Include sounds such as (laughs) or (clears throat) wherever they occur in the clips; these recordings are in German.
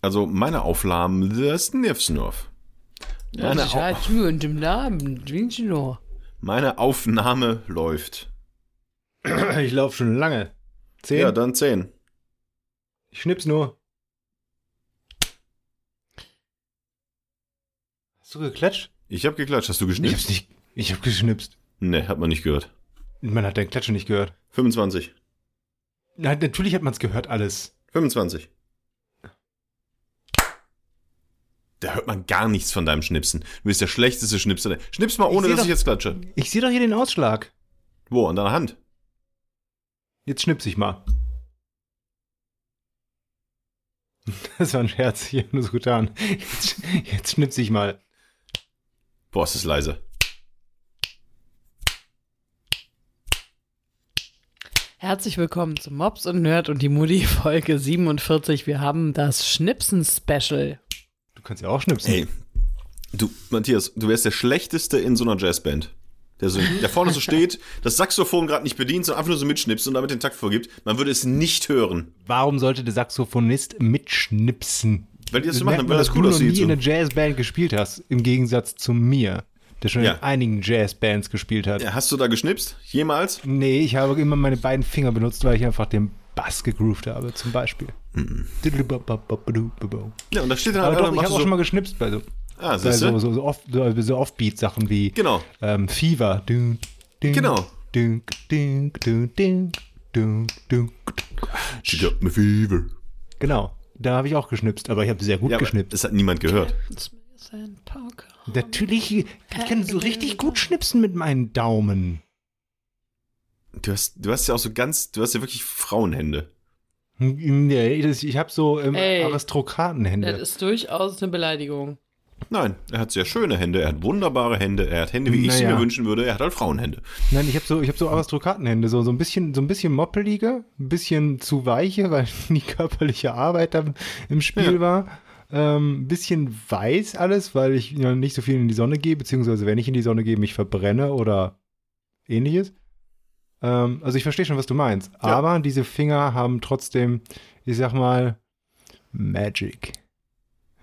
Also meine Aufnahmen, das ist Nifsnurf. Meine, Ich Au hatte mir und Namen, meine Aufnahme läuft. (clears throat) Ich laufe schon lange. Zehn? Ja, dann 10. Ich schnips nur. Hast du geklatscht? Ich habe geklatscht. Hast du Ich geschnipst? hab's nicht. Ich hab geschnipst. Nee, hat man nicht gehört. Man hat dein Klatschen nicht gehört. 25. Nein, natürlich hat man es gehört, alles. 25. Da hört man gar nichts von deinem Schnipsen. Du bist der schlechteste Schnipser. der- Schnips mal, ohne seh dass doch- ich jetzt klatsche. Ich sehe doch hier den Ausschlag. Wo? An deiner Hand? Jetzt schnips ich mal. (laughs) Das war ein Scherz. Ich hab nur so getan. Jetzt, jetzt schnips ich mal. Boah, ist das leise. Herzlich willkommen zu Mops und Nerd und die Mutti Folge 47. Wir haben das Schnipsen-Special. Du kannst ja auch schnipsen. Ey, du, Matthias, du wärst der Schlechteste in so einer Jazzband. Der, so, der vorne so steht, das Saxophon gerade nicht bedient, sondern einfach nur so mitschnipst und damit den Takt vorgibt. Man würde es nicht hören. Warum sollte der Saxophonist mitschnipsen? Weil die das so machen, man, weil das dass cool du noch aussieht. nie So. in einer Jazzband gespielt hast, im Gegensatz zu mir, der schon Ja. in einigen Jazzbands gespielt hat. Ja, hast du da geschnipst? Jemals? Nee, ich habe immer meine beiden Finger benutzt, weil ich einfach den Bass gegroovt habe, zum Beispiel. Ja, und da steht dann Aber halt doch, ich habe auch schon mal geschnipst bei so, Ah, bei so, so, so, off, so, so Offbeat-Sachen wie Genau. ähm, Fever. Dun, dun, Genau. Dun, dun, dun, dun, dun, dun. She got me fever. Genau, da habe ich auch geschnipst, aber ich habe sehr gut Ja, geschnipst. das hat niemand gehört. Natürlich, ich kann so richtig gut schnipsen mit meinen Daumen. Du hast, du hast ja auch so ganz, du hast ja wirklich Frauenhände. Nee, das, ich habe so ähm, Ey, Aristokratenhände. Das ist durchaus eine Beleidigung. Nein, er hat sehr schöne Hände, er hat wunderbare Hände, er hat Hände, wie ich sie mir wünschen würde, er hat halt Frauenhände. Nein, ich habe so, ich habe so Aristokratenhände, so so ein bisschen, so ein bisschen moppelige, ein bisschen zu weiche, weil (laughs) die körperliche Arbeit da im Spiel Ja. war. Ähm, ein bisschen weiß alles, weil ich ja, nicht so viel in die Sonne gehe, beziehungsweise wenn ich in die Sonne gehe, mich verbrenne oder ähnliches. Ähm, also ich verstehe schon, was du meinst. Ja. Aber diese Finger haben trotzdem, ich sag mal, Magic.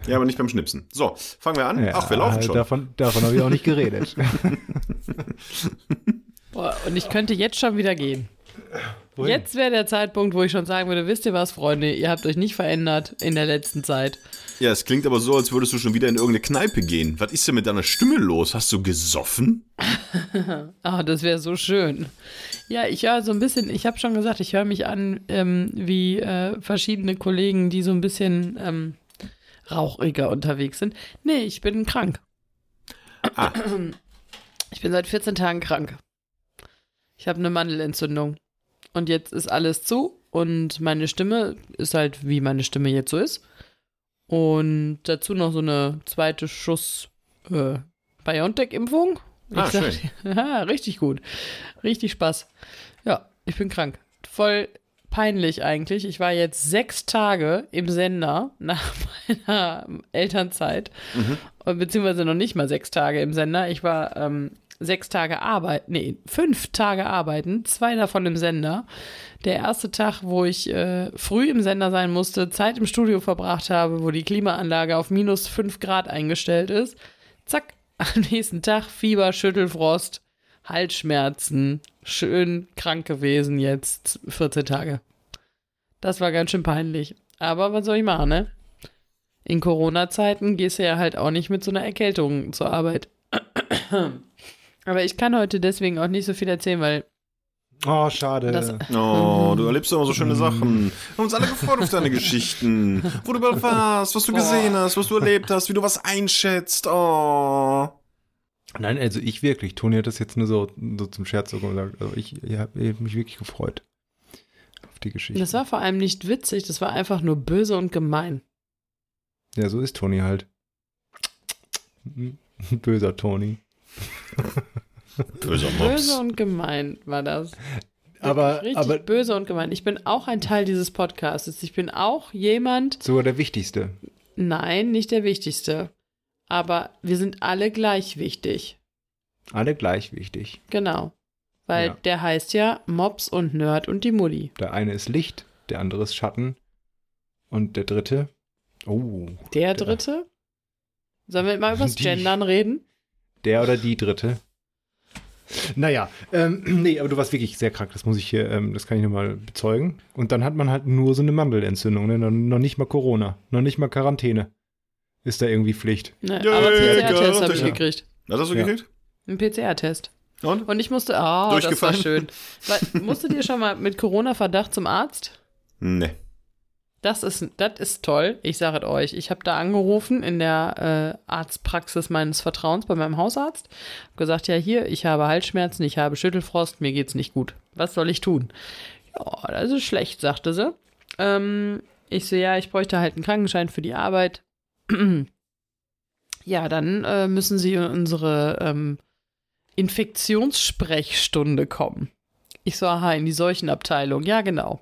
Ja, aber nicht beim Schnipsen. So, fangen wir an. Ja, Ach, wir laufen schon. Davon, davon habe ich auch nicht geredet. (laughs) Boah, und ich könnte jetzt schon wieder gehen. Wohin? Jetzt wäre der Zeitpunkt, wo ich schon sagen würde, wisst ihr was, Freunde, ihr habt euch nicht verändert in der letzten Zeit. Ja, es klingt aber so, als würdest du schon wieder in irgendeine Kneipe gehen. Was ist denn mit deiner Stimme los? Hast du gesoffen? (laughs) Ah, das wäre so schön. Ja, ich höre so ein bisschen, ich habe schon gesagt, ich höre mich an ähm, wie äh, verschiedene Kollegen, die so ein bisschen ähm, rauchiger unterwegs sind. Nee, ich bin krank. Ah. (clears throat) Ich bin seit 14 Tagen krank. Ich habe eine Mandelentzündung. Und jetzt ist alles zu und meine Stimme ist halt, wie meine Stimme jetzt so ist. Und dazu noch so eine zweite Schuss äh, BioNTech-Impfung. Ah, schön. (laughs) Ja, richtig gut. Richtig Spaß. Ja, ich bin krank. Voll peinlich eigentlich. Ich war jetzt sechs Tage im Sender nach (laughs) meiner Elternzeit. Und Beziehungsweise noch nicht mal sechs Tage im Sender. Ich war ähm, sechs Tage arbeiten, nee, fünf Tage arbeiten, zwei davon im Sender. Der erste Tag, wo ich äh, früh im Sender sein musste, Zeit im Studio verbracht habe, wo die Klimaanlage auf minus fünf Grad eingestellt ist. Zack, am nächsten Tag Fieber, Schüttelfrost, Halsschmerzen, schön krank gewesen jetzt 14 Tage. Das war ganz schön peinlich. Aber was soll ich machen, ne? In Corona-Zeiten gehst du ja halt auch nicht mit so einer Erkältung zur Arbeit. (clears throat) Aber ich kann heute deswegen auch nicht so viel erzählen, weil Oh, schade. das, Oh, du erlebst immer so schöne Sachen. Wir haben uns alle gefreut auf deine Geschichten. Wo du überall warst, was du gesehen hast, was du erlebt hast, wie du was einschätzt. Oh. Nein, also ich wirklich. Toni hat das jetzt nur so, so zum Scherz so gesagt. Also ich, ich habe mich wirklich gefreut auf die Geschichte. das war vor allem nicht witzig, das war einfach nur böse und gemein. ja, so ist Toni halt. (laughs) Böser Toni. Böser Böse und gemein war das. Aber, Richtig aber böse und gemein. Ich bin auch ein Teil dieses Podcasts. Ich bin auch jemand, sogar der Wichtigste. nein, nicht der Wichtigste. Aber wir sind alle gleich wichtig. Alle gleich wichtig. Genau. Weil Ja. der heißt ja Mops und Nerd und die Mutti. Der eine ist Licht, der andere ist Schatten und der dritte Oh. Der dritte? Sollen wir mal (laughs) übers Die- Gendern reden? Der oder die dritte. Naja, ähm, (clears throat) nee, aber du warst wirklich sehr krank, das muss ich hier, ähm, das kann ich nur mal bezeugen. Und dann hat man halt nur so eine Mandelentzündung, ne? noch nicht mal Corona, noch nicht mal Quarantäne. Ist da irgendwie Pflicht. Ne, Ja, aber ja, PCR-Test habe ich Quarantäne. gekriegt. Was hast du Ja. gekriegt? Ein PCR-Test. Und? Und ich musste, ah, das war schön. Weil, musstet ihr schon mal mit Corona-Verdacht zum Arzt? Nee. Das ist, das ist toll. Ich sage es euch. Ich habe da angerufen in der äh, Arztpraxis meines Vertrauens bei meinem Hausarzt. Hab gesagt, ja hier, ich habe Halsschmerzen, ich habe Schüttelfrost, mir geht's nicht gut. Was soll ich tun? Ja, das ist schlecht, sagte sie. Ähm, ich so, ja, ich bräuchte halt einen Krankenschein für die Arbeit. (clears throat) ja, dann äh, müssen Sie in unsere ähm, Infektionssprechstunde kommen. Ich so, aha, in die Seuchenabteilung. Ja, genau.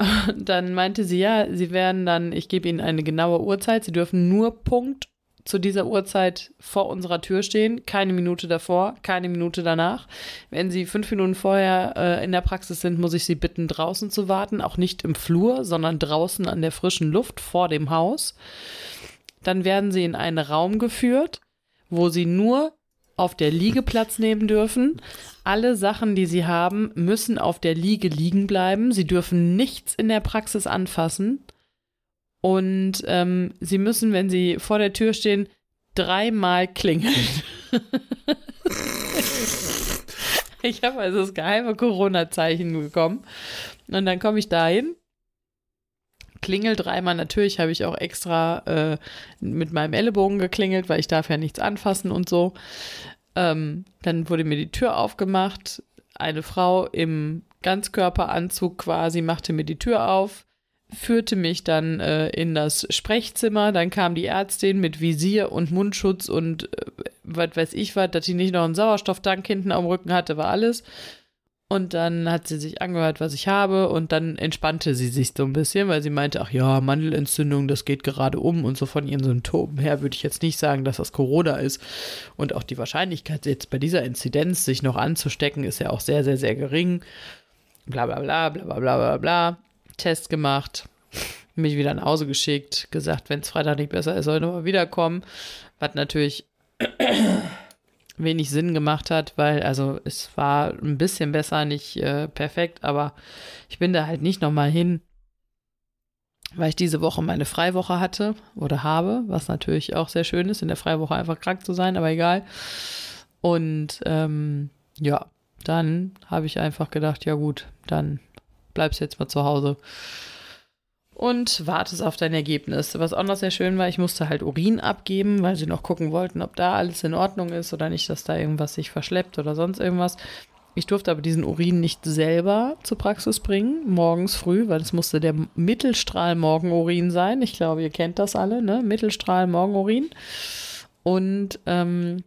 (laughs) Dann meinte sie, ja, sie werden dann, ich gebe Ihnen eine genaue Uhrzeit, Sie dürfen nur Punkt zu dieser Uhrzeit vor unserer Tür stehen, keine Minute davor, keine Minute danach. Wenn Sie fünf Minuten vorher äh, in der Praxis sind, muss ich Sie bitten, draußen zu warten, auch nicht im Flur, sondern draußen an der frischen Luft vor dem Haus. Dann werden Sie in einen Raum geführt, wo Sie nur auf der Liege Platz nehmen dürfen. Alle Sachen, die sie haben, müssen auf der Liege liegen bleiben. Sie dürfen nichts in der Praxis anfassen. Und ähm, sie müssen, wenn sie vor der Tür stehen, dreimal klingeln. (laughs) ich habe also das geheime Corona-Zeichen bekommen. Und dann komme ich dahin. Klingel dreimal. Natürlich habe ich auch extra äh, mit meinem Ellenbogen geklingelt, weil ich darf ja nichts anfassen und so. Ähm, dann wurde mir die Tür aufgemacht. Eine Frau im Ganzkörperanzug quasi machte mir die Tür auf, führte mich dann äh, in das Sprechzimmer. Dann kam die Ärztin mit Visier und Mundschutz und äh, was weiß ich was, dass sie nicht noch einen Sauerstofftank hinten am Rücken hatte, war alles. Und dann hat sie sich angehört, was ich habe, und dann entspannte sie sich so ein bisschen, weil sie meinte, ach ja, Mandelentzündung, das geht gerade um und so von ihren Symptomen her würde ich jetzt nicht sagen, dass das Corona ist. Und auch die Wahrscheinlichkeit, jetzt bei dieser Inzidenz sich noch anzustecken, ist ja auch sehr, sehr, sehr gering. Bla bla bla bla bla bla bla bla. Test gemacht, mich wieder nach Hause geschickt, gesagt, wenn es Freitag nicht besser ist, soll ich nochmal wiederkommen. Was natürlich (clears throat) wenig Sinn gemacht hat, weil also es war ein bisschen besser, nicht äh, perfekt, aber ich bin da halt nicht nochmal hin, weil ich diese Woche meine Freiwoche hatte oder habe, was natürlich auch sehr schön ist, in der Freiwoche einfach krank zu sein, aber egal. Und ähm, ja, dann habe ich einfach gedacht, ja gut, dann bleibst jetzt mal zu Hause und wartest auf dein Ergebnis. Was auch noch sehr schön war, ich musste halt Urin abgeben, weil sie noch gucken wollten, ob da alles in Ordnung ist oder nicht, dass da irgendwas sich verschleppt oder sonst irgendwas. Ich durfte aber diesen Urin nicht selber zur Praxis bringen, morgens früh, weil es musste der Mittelstrahl-Morgenurin sein. Ich glaube, ihr kennt das alle, ne? Mittelstrahl-Morgenurin. Und ähm,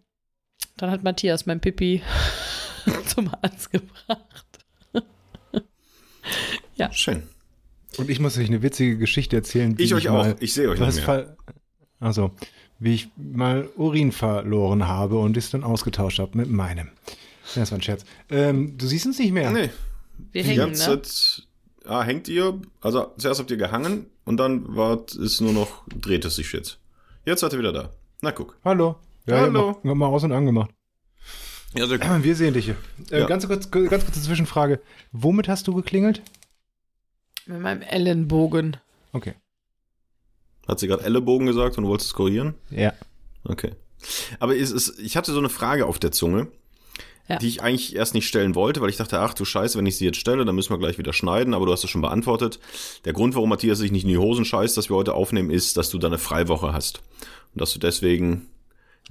dann hat Matthias mein Pipi (laughs) zum Arzt gebracht. Ja. Schön. Und ich muss euch eine witzige Geschichte erzählen. wie Ich euch auch. mal Ich sehe euch nicht mehr. also, wie ich mal Urin verloren habe und es dann ausgetauscht habe mit meinem. Das war ein Scherz. Ähm, du siehst uns nicht mehr. Nee, Wir die hängen, ganze ne? Zeit ah, hängt ihr. Also zuerst habt ihr gehangen und dann war es nur noch, dreht es sich jetzt. Jetzt seid ihr wieder da. Na guck. Hallo. Ja, Hallo. Ja, mach, mal aus und angemacht. Ja, sehr (clears throat) Wir sehen dich hier. Äh, Ja. ganz, kurz, ganz kurze Zwischenfrage. Womit hast du geklingelt? Mit meinem Ellenbogen. Okay. Hat sie gerade Ellenbogen gesagt und du wolltest es korrigieren? Ja. Okay. Aber es ist, ich hatte so eine Frage auf der Zunge, Ja. die ich eigentlich erst nicht stellen wollte, weil ich dachte, ach du Scheiße, wenn ich sie jetzt stelle, dann müssen wir gleich wieder schneiden, aber du hast es schon beantwortet. Der Grund, warum Matthias sich nicht in die Hosen scheißt, dass wir heute aufnehmen, ist, dass du da eine Freiwoche hast. Und dass du deswegen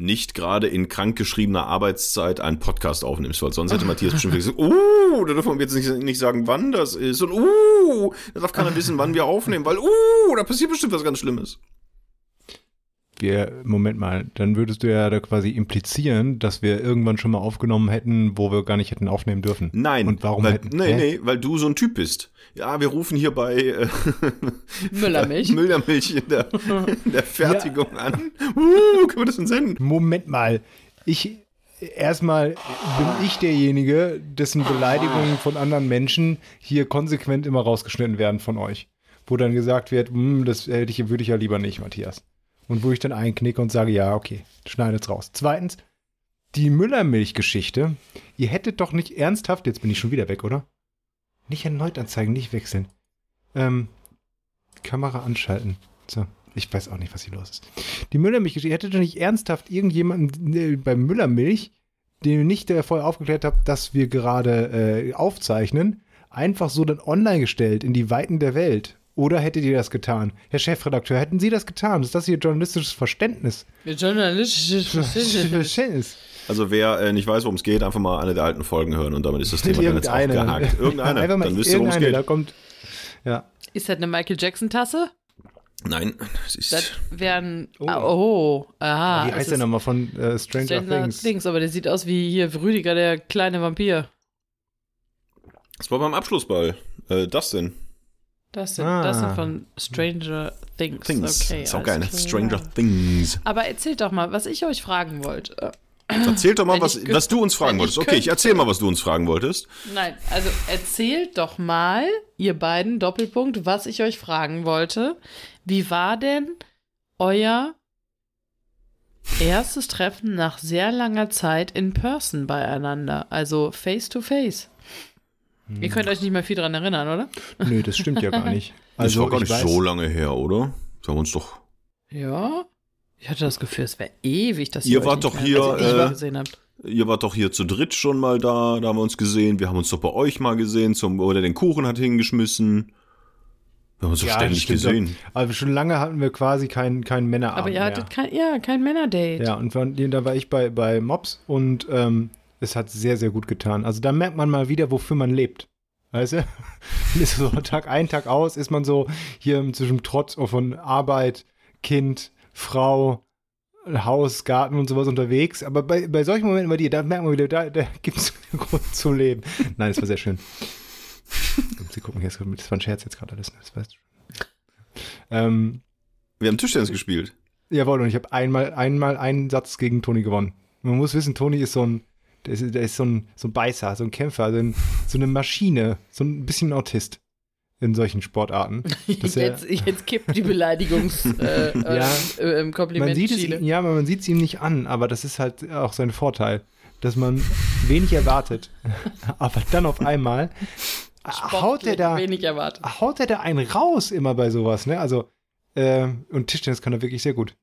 nicht gerade in krankgeschriebener Arbeitszeit einen Podcast aufnimmst, weil sonst hätte Matthias bestimmt gesagt, (laughs) uh, da dürfen wir jetzt nicht, nicht sagen, wann das ist und uh, da darf keiner wissen, wann wir aufnehmen, weil uh, da passiert bestimmt was ganz Schlimmes. Wir, Moment mal, dann würdest du ja da quasi implizieren, dass wir irgendwann schon mal aufgenommen hätten, wo wir gar nicht hätten aufnehmen dürfen. Nein. Und warum weil, hätten- Nee, hä? nee, weil du so ein Typ bist. Ja, wir rufen hier bei äh, (laughs) Müllermilch. (laughs) Müllermilch in der, (laughs) in der Fertigung an. Uh, können wir das denn senden? Moment mal. Ich, erstmal bin ich derjenige, dessen Beleidigungen von anderen Menschen hier konsequent immer rausgeschnitten werden von euch. wo dann gesagt wird, "Hm, das hätte ich, würde ich ja lieber nicht, Matthias. Und wo ich dann einknicke und sage, ja, okay, schneidet's raus. Zweitens, die Müllermilchgeschichte. Ihr hättet doch nicht ernsthaft, jetzt bin ich schon wieder weg, oder? Nicht erneut anzeigen, nicht wechseln. Ähm, Kamera anschalten. So, ich weiß auch nicht, was hier los ist. Die Müllermilchgeschichte, ihr hättet doch nicht ernsthaft irgendjemanden äh, bei Müllermilch, den ihr nicht äh, vorher aufgeklärt habt, dass wir gerade äh, aufzeichnen, einfach so dann online gestellt in die Weiten der Welt. Oder hättet ihr das getan? Herr Chefredakteur, hätten Sie das getan? Ist das Ihr journalistisches Verständnis? Journalistisches (laughs) Verständnis. Also wer äh, nicht weiß, worum es geht, einfach mal eine der alten Folgen hören und damit ist das Thema dann jetzt abgehakt. (laughs) Irgendeine, Einfach mal dann wisst ihr, worum es irgendeine, Da geht. kommt, ja. Ist das eine Michael Jackson-Tasse? Nein, es ist Das wären. Oh. Oh, aha. Wie heißt der nochmal von äh, Stranger, Stranger Things? Things. aber der sieht aus wie hier Rüdiger, der kleine Vampir. das war beim Abschlussball. Äh, das denn? Das sind, Ah. das sind von Stranger Things. Things. Okay, ist auch geil, ne? klar. Stranger Things. Aber erzählt doch mal, was ich euch fragen wollte. Erzähl doch mal, was, was du uns fragen wolltest. Okay, ich erzähl mal, was du uns fragen wolltest. Nein, also erzählt doch mal, ihr beiden, Doppelpunkt, was ich euch fragen wollte. Wie war denn euer erstes Treffen nach sehr langer Zeit in Person beieinander? Also face to face. Ihr könnt euch nicht mehr viel dran erinnern, oder? Nö, das stimmt ja gar nicht. (laughs) das Also, war gar ich nicht weiß, so lange her, oder? Wir haben uns doch. Ja. Ich hatte das Gefühl, es wäre ewig, dass Ihr euch wart nicht doch mehr- hier, also äh, gesehen habt. Ihr wart doch hier zu dritt schon mal da, da haben wir uns gesehen. Wir haben uns doch bei euch mal gesehen, zum, wo der den Kuchen hat hingeschmissen. Wir haben uns doch Ja, ständig stimmt. gesehen. Aber schon lange hatten wir quasi keinen kein Männerabend Aber ihr mehr. hattet kein, ja, kein Männerdate. Ja, und da war ich bei, bei Mops und ähm, es hat sehr, sehr gut getan. Also da merkt man mal wieder, wofür man lebt. Weißt du? (laughs) ist so Tag ein, Tag aus, ist man so hier zwischen Trotz von Arbeit, Kind, Frau, Haus, Garten und sowas unterwegs. Aber bei, bei solchen Momenten bei dir, da merkt man wieder, da, da gibt es (laughs) einen Grund zu leben. Nein, es war sehr schön. (laughs) Sie gucken, jetzt, das war ein Scherz jetzt gerade alles. ne? Das weißt du. Ähm, Wir haben Tischtennis gespielt. Jawohl, und ich habe einmal, einmal einen Satz gegen Toni gewonnen. Man muss wissen, Toni ist so ein, der ist, der ist so, ein, so ein Beißer, so ein Kämpfer, so, ein, so eine Maschine, so ein bisschen ein Autist in solchen Sportarten. (laughs) Dass er- Jetzt, jetzt kippt die Beleidigungs (laughs) äh, Ja. äh, äh, man sieht es, ihm- ja, man sieht es ihm nicht an, aber das ist halt auch sein Vorteil, dass man wenig erwartet, (laughs) aber dann auf einmal haut er da, wenig erwartet. haut er da einen raus immer bei sowas, ne? Also, äh, und Tischtennis kann er wirklich sehr gut.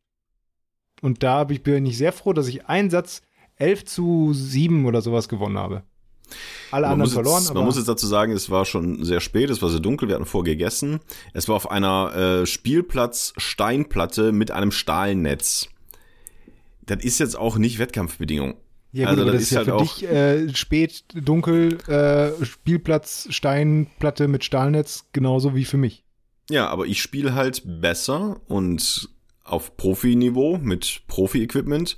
Und da bin ich sehr froh, dass ich einen Satz 11 zu 7 oder sowas gewonnen habe. Alle Man anderen verloren, jetzt, aber man muss jetzt dazu sagen, es war schon sehr spät, es war sehr dunkel, wir hatten vorher gegessen. Es war auf einer äh, Spielplatz-Steinplatte mit einem Stahlnetz. Das ist jetzt auch nicht Wettkampfbedingung. ja, gut, also das das ist ist ja halt für auch- dich äh, spät, dunkel, äh, Spielplatz, Steinplatte mit Stahlnetz genauso wie für mich. Ja, aber ich spiele halt besser und auf Profiniveau mit Profi-Equipment.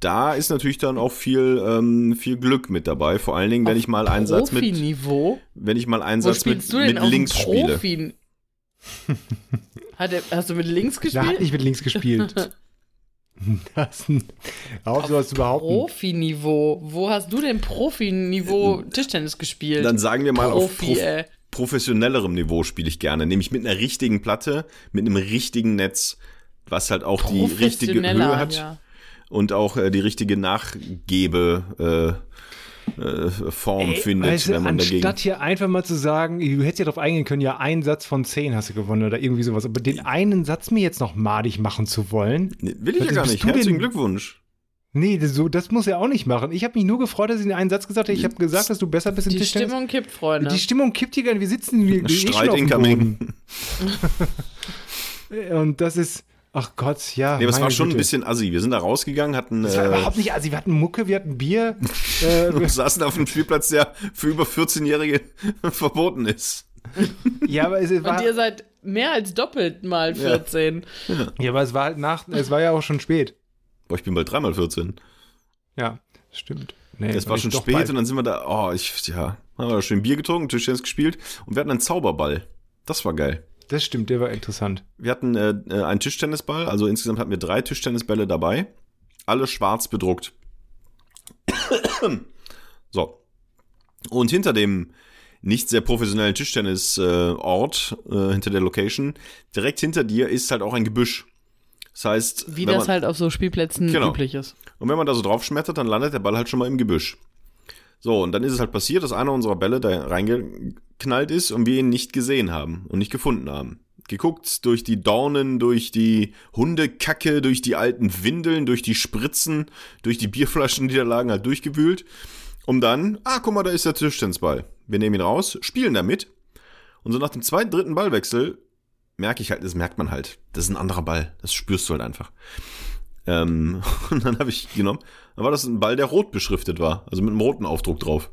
Da ist natürlich dann auch viel, ähm, viel Glück mit dabei. Vor allen Dingen, wenn ich mal einen Satz mit, Profiniveau? wenn ich mal einen Wo Satz mit, spielst du denn mit auf links spiele. Profi? Hat er, hast du mit links Da hat gespielt? nicht mit links gespielt. (laughs) das, auf sowas überhaupt. Profiniveau. Wo hast du denn Profiniveau Tischtennis gespielt? Dann sagen wir mal auf Profi, Prof ey. professionellerem Niveau spiele ich gerne. Nämlich mit einer richtigen Platte, mit einem richtigen Netz, was halt auch die richtige Höhe hat. Ja. Und auch äh, die richtige Nachgebe äh, äh, Form findet, Weißt du, wenn man dagegen. anstatt hier einfach mal zu sagen, du hättest ja darauf eingehen können, ja, einen Satz von zehn hast du gewonnen oder irgendwie sowas. Aber den einen Satz mir jetzt noch madig machen zu wollen, Nee, Will ich ja gar nicht. Herzlichen Glückwunsch. nee, das, so, das muss er auch nicht machen. Ich habe mich nur gefreut, dass ich den einen Satz gesagt habe. Ich habe gesagt, dass du besser bist im Die Tischtennis. Stimmung kippt, Freunde. Die Stimmung kippt hier gar nicht. Wir sitzen wir, eh Streit auf dem incoming. Boden. (laughs) (laughs) Und das ist, ach Gott, ja. Nee, aber es war schon ein bisschen assi. Wir sind da rausgegangen, hatten Das war äh, überhaupt nicht, also wir hatten Mucke, wir hatten Bier. (laughs) äh, wir saßen auf einem Spielplatz, der für über 14-Jährige (laughs) verboten ist. ja, aber es war, Und ihr seid mehr als doppelt mal 14. ja, aber es war halt nach, es war ja auch schon spät. Boah, ich bin bald dreimal 14. Ja, stimmt. Nee, Es war ich schon spät bald. und dann sind wir da, oh, ich, ja, haben wir da schön Bier getrunken, Tischtennis gespielt und wir hatten einen Zauberball. Das war geil. Das stimmt, der war interessant. Wir hatten äh, äh, einen Tischtennisball, also insgesamt hatten wir drei Tischtennisbälle dabei. Alle schwarz bedruckt. (coughs) so. Und hinter dem, nicht sehr professionellen Tischtennisort äh, äh, hinter der Location. Direkt hinter dir ist halt auch ein Gebüsch. Das heißt, Wie das man, halt auf so Spielplätzen Genau. üblich ist. und wenn man da so drauf schmettert, dann landet der Ball halt schon mal im Gebüsch. So, und dann ist es halt passiert, dass einer unserer Bälle da reingeknallt ist und wir ihn nicht gesehen haben und nicht gefunden haben. Geguckt durch die Dornen, durch die Hundekacke, durch die alten Windeln, durch die Spritzen, durch die Bierflaschen, die da lagen, halt durchgewühlt. Um dann, ah, guck mal, da ist der Tischtennisball. Wir nehmen ihn raus, spielen damit. Und so nach dem zweiten, dritten Ballwechsel merke ich halt, das merkt man halt. Das ist ein anderer Ball. Das spürst du halt einfach. Ähm, (laughs) und dann habe ich genommen, dann war das ein Ball, der rot beschriftet war, also mit einem roten Aufdruck drauf.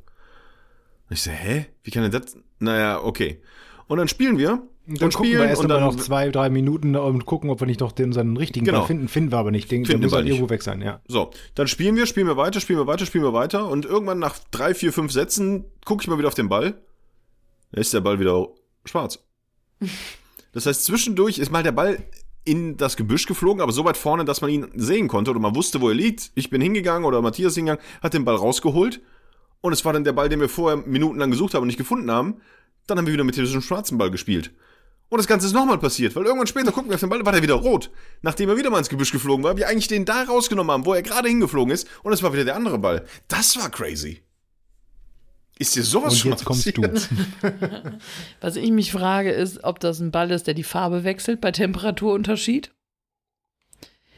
Und ich so, hä? Wie kann denn das? Naja, okay. Und dann spielen wir. Und dann gucken wir erst und dann noch zwei, drei Minuten und gucken, ob wir nicht noch den, unseren richtigen Genau. Ball finden. Finden wir aber nicht. Den, Finden der muss wir halt irgendwo weg sein, ja. So, dann spielen wir, spielen wir weiter, spielen wir weiter, spielen wir weiter und irgendwann nach drei, vier, fünf Sätzen gucke ich mal wieder auf den Ball. Da ist der Ball wieder schwarz. (laughs) Das heißt, zwischendurch ist mal der Ball in das Gebüsch geflogen, aber so weit vorne, dass man ihn sehen konnte oder man wusste, wo er liegt. Ich bin hingegangen oder Matthias hingegangen, hat den Ball rausgeholt und es war dann der Ball, den wir vorher minutenlang gesucht haben und nicht gefunden haben. Dann haben wir wieder mit diesem schwarzen Ball gespielt. Und das Ganze ist nochmal passiert, weil irgendwann später gucken wir auf den Ball, war der wieder rot. Nachdem er wieder mal ins Gebüsch geflogen war, wir eigentlich den da rausgenommen haben, wo er gerade hingeflogen ist, und es war wieder der andere Ball. Das war crazy. Ist dir sowas Und schon jetzt mal kommst du. passiert? (laughs) Was ich mich frage, ist, ob das ein Ball ist, der die Farbe wechselt bei Temperaturunterschied.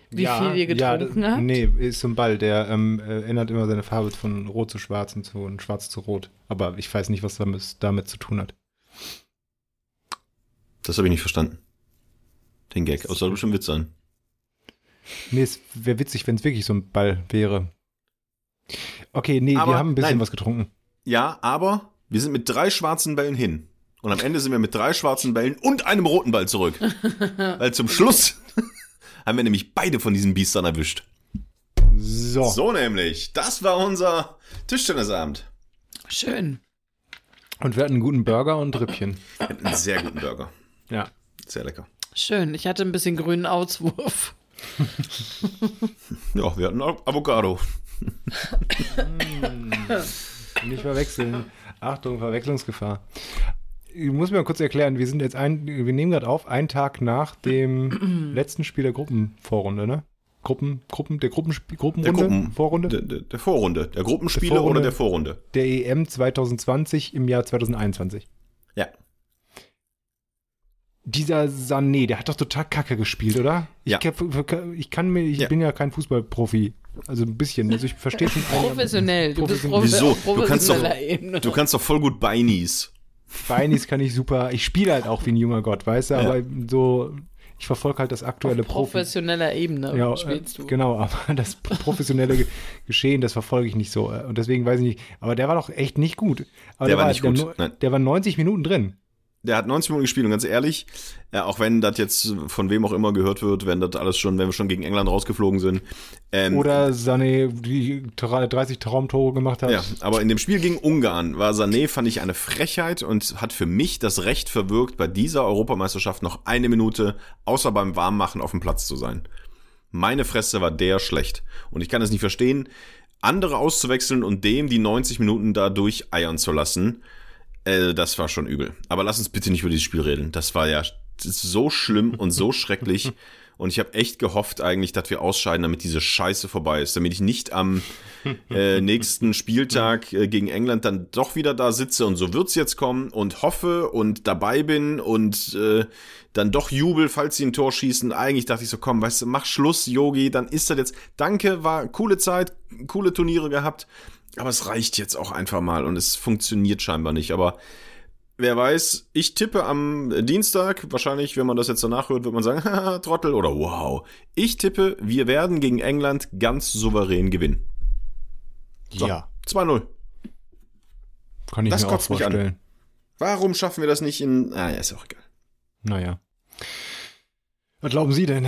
Wie viel ihr getrunken ja, habt? Nee, ist so ein Ball, der ähm, äh, ändert immer seine Farbe von rot zu schwarz und von schwarz zu rot. Aber ich weiß nicht, was damit, damit zu tun hat. Das habe ich nicht verstanden. Den Gag. Aber es soll bestimmt Witz sein. Nee, es wäre witzig, wenn es wirklich so ein Ball wäre. Okay, nee, Aber wir haben ein bisschen nein. was getrunken. Ja, aber wir sind mit drei schwarzen Bällen hin. Und am Ende sind wir mit drei schwarzen Bällen und einem roten Ball zurück. (laughs) Weil zum Schluss (laughs) haben wir nämlich beide von diesen Biestern erwischt. So. So nämlich. Das war unser Tischtennisabend. Schön. Und wir hatten einen guten Burger und Rippchen. Wir hatten einen sehr guten Burger. Ja. Sehr lecker. Schön. Ich hatte ein bisschen grünen Auswurf. (laughs) Ja, wir hatten Avocado. Nicht verwechseln. Achtung, Verwechslungsgefahr. Ich muss mir mal kurz erklären, wir sind jetzt ein, wir nehmen gerade auf, einen Tag nach dem (clears throat) letzten Spiel der Gruppenvorrunde, ne? Gruppen, Gruppen, der Gruppensp Gruppenrunde, Der Gruppen- Vorrunde Der, der, der Vorrunde. Der Gruppenspiele Der Vorrunde. oder der Vorrunde. der EM 2020 im Jahr 2021. Ja. Dieser Sané, der hat doch total kacke gespielt, oder? Ja. Ich, ich kann mir, ich Ja. bin ja kein Fußballprofi. Also ein bisschen. Also ich verstehe schon. Professionell. Du bist Professionell. profe Wieso? Du kannst doch- professioneller Ebene. Du kannst doch voll gut Beinies. Beinis kann ich super. Ich spiele halt auch wie ein junger Gott, weißt du? Ja. Aber so, ich verfolge halt das aktuelle auf Profi. professioneller Ebene Ja, spielst du. genau, (laughs) aber das professionelle Ge- Geschehen, das verfolge ich nicht so. Und deswegen weiß ich nicht. Aber der war doch echt nicht gut. Aber Der war nicht gut, Der, nein. der war 90 Minuten drin. Der hat 90 Minuten gespielt und ganz ehrlich, ja, auch wenn das jetzt von wem auch immer gehört wird, wenn das alles schon, wenn wir schon gegen England rausgeflogen sind. Ähm, Oder Sané, die tra- 30 Traumtore gemacht hat. Ja, aber in dem Spiel gegen Ungarn war Sané, fand ich, eine Frechheit und hat für mich das Recht verwirkt, bei dieser Europameisterschaft noch eine Minute außer beim Warmmachen auf dem Platz zu sein. Meine Fresse war der schlecht. Und ich kann es nicht verstehen, andere auszuwechseln und dem die 90 Minuten da durcheiern zu lassen. Äh, das war schon übel. Aber lass uns bitte nicht über dieses Spiel reden. Das war ja so schlimm und so (laughs) schrecklich. Und ich habe echt gehofft eigentlich, dass wir ausscheiden, damit diese Scheiße vorbei ist. Damit ich nicht am äh, nächsten Spieltag äh, gegen England dann doch wieder da sitze und so wird's jetzt kommen und hoffe und dabei bin und äh, dann doch jubel, falls sie ein Tor schießen. Eigentlich dachte ich so, komm, weißt du, mach Schluss, Yogi, dann ist das jetzt. Danke, war coole Zeit, coole Turniere gehabt. Aber es reicht jetzt auch einfach mal und es funktioniert scheinbar nicht. Aber wer weiß, ich tippe am Dienstag, wahrscheinlich, wenn man das jetzt danach hört, wird man sagen, (laughs) haha, Trottel oder wow. Ich tippe, wir werden gegen England ganz souverän gewinnen. So, Ja, 2-0. kann ich Das mir auch kotzt mich an. vorstellen. Warum schaffen wir das nicht in. Ah, ja, ist auch egal. Naja. Was glauben Sie denn?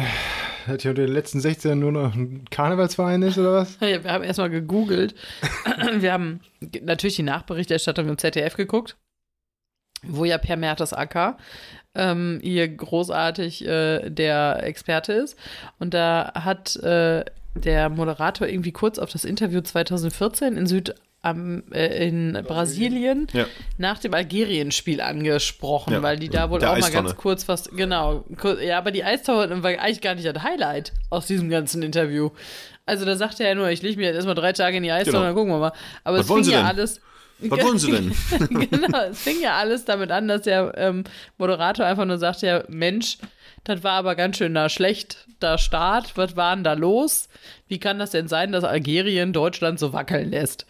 Hat ja unter den letzten 16 nur noch ein Karnevalsverein ist oder was? Ja, wir haben erstmal gegoogelt. (coughs) wir haben natürlich die Nachberichterstattung im ZDF geguckt, wo ja Per Mertesacker ähm, hier großartig äh, der Experte ist. Und da hat äh, der Moderator irgendwie kurz auf das Interview 2014 in Süd am, äh, in Brasilien Ja. nach dem Algerien-Spiel angesprochen, Ja. weil die da wohl Der auch mal Eistonne. ganz kurz was, genau, ja, aber die Eistonne war eigentlich gar nicht das Highlight aus diesem ganzen Interview. Also da sagte er ja nur, ich lege mir jetzt erstmal drei Tage in die Eistonne, Genau. dann gucken wir mal. Aber Was es fing ja denn? alles. Was wollen Sie denn? (laughs) genau, es fing ja alles damit an, dass der ähm, Moderator einfach nur sagte, ja, Mensch, das war aber ganz schön da schlecht, da Start, was war denn da los? Wie kann das denn sein, dass Algerien Deutschland so wackeln lässt?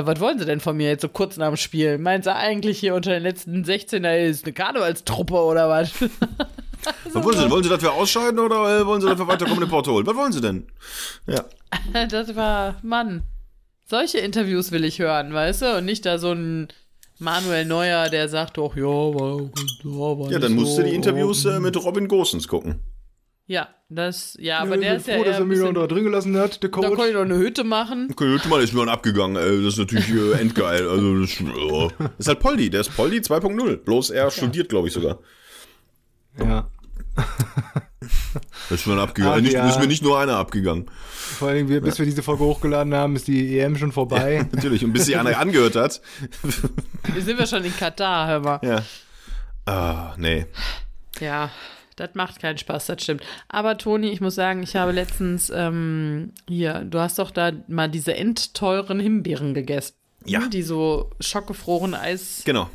Ja, was wollen sie denn von mir jetzt so kurz nach dem Spiel? Meint sie eigentlich hier unter den letzten 16er ist eine Karnevalstruppe oder was? (laughs) Was wollen Sie denn? Wollen Sie, wir ausscheiden oder äh, wollen Sie, wir weiterkommen in Porto holen? Was wollen Sie denn? Ja. (laughs) das war, Mann, solche Interviews will ich hören, weißt du? Und nicht da so ein Manuel Neuer, der sagt doch, ja, war, ja, war Ja, dann musst so, du die Interviews äh, mit Robin Gosens gucken. Ja, das, ja, aber ich der ist ja froh, dass eher er mich noch da drin gelassen hat, der da konnte Coach. ich noch eine Hütte machen. Okay, hört mal, ist mir dann abgegangen. Ey, das ist natürlich äh, (laughs) endgeil. Also, das, ja. das ist halt Poldi. Der ist Poldi 2.0. Bloß er studiert, glaube ich, sogar. Ja. Das ist mir dann abgegangen. Ach, nicht, ja. Ist mir nicht nur einer abgegangen. Vor allem, wir, bis wir diese Folge hochgeladen haben, ist die EM schon vorbei. Natürlich. Und bis sie einer angehört hat. Wir sind wir schon in Katar, hör mal. Ja. Ah, nee. Ja, das macht keinen Spaß, das stimmt. Aber Toni, ich muss sagen, ich habe letztens ähm, hier, du hast doch da mal diese endteuren Himbeeren gegessen. Ja. Die so schockgefroren Eis Genau.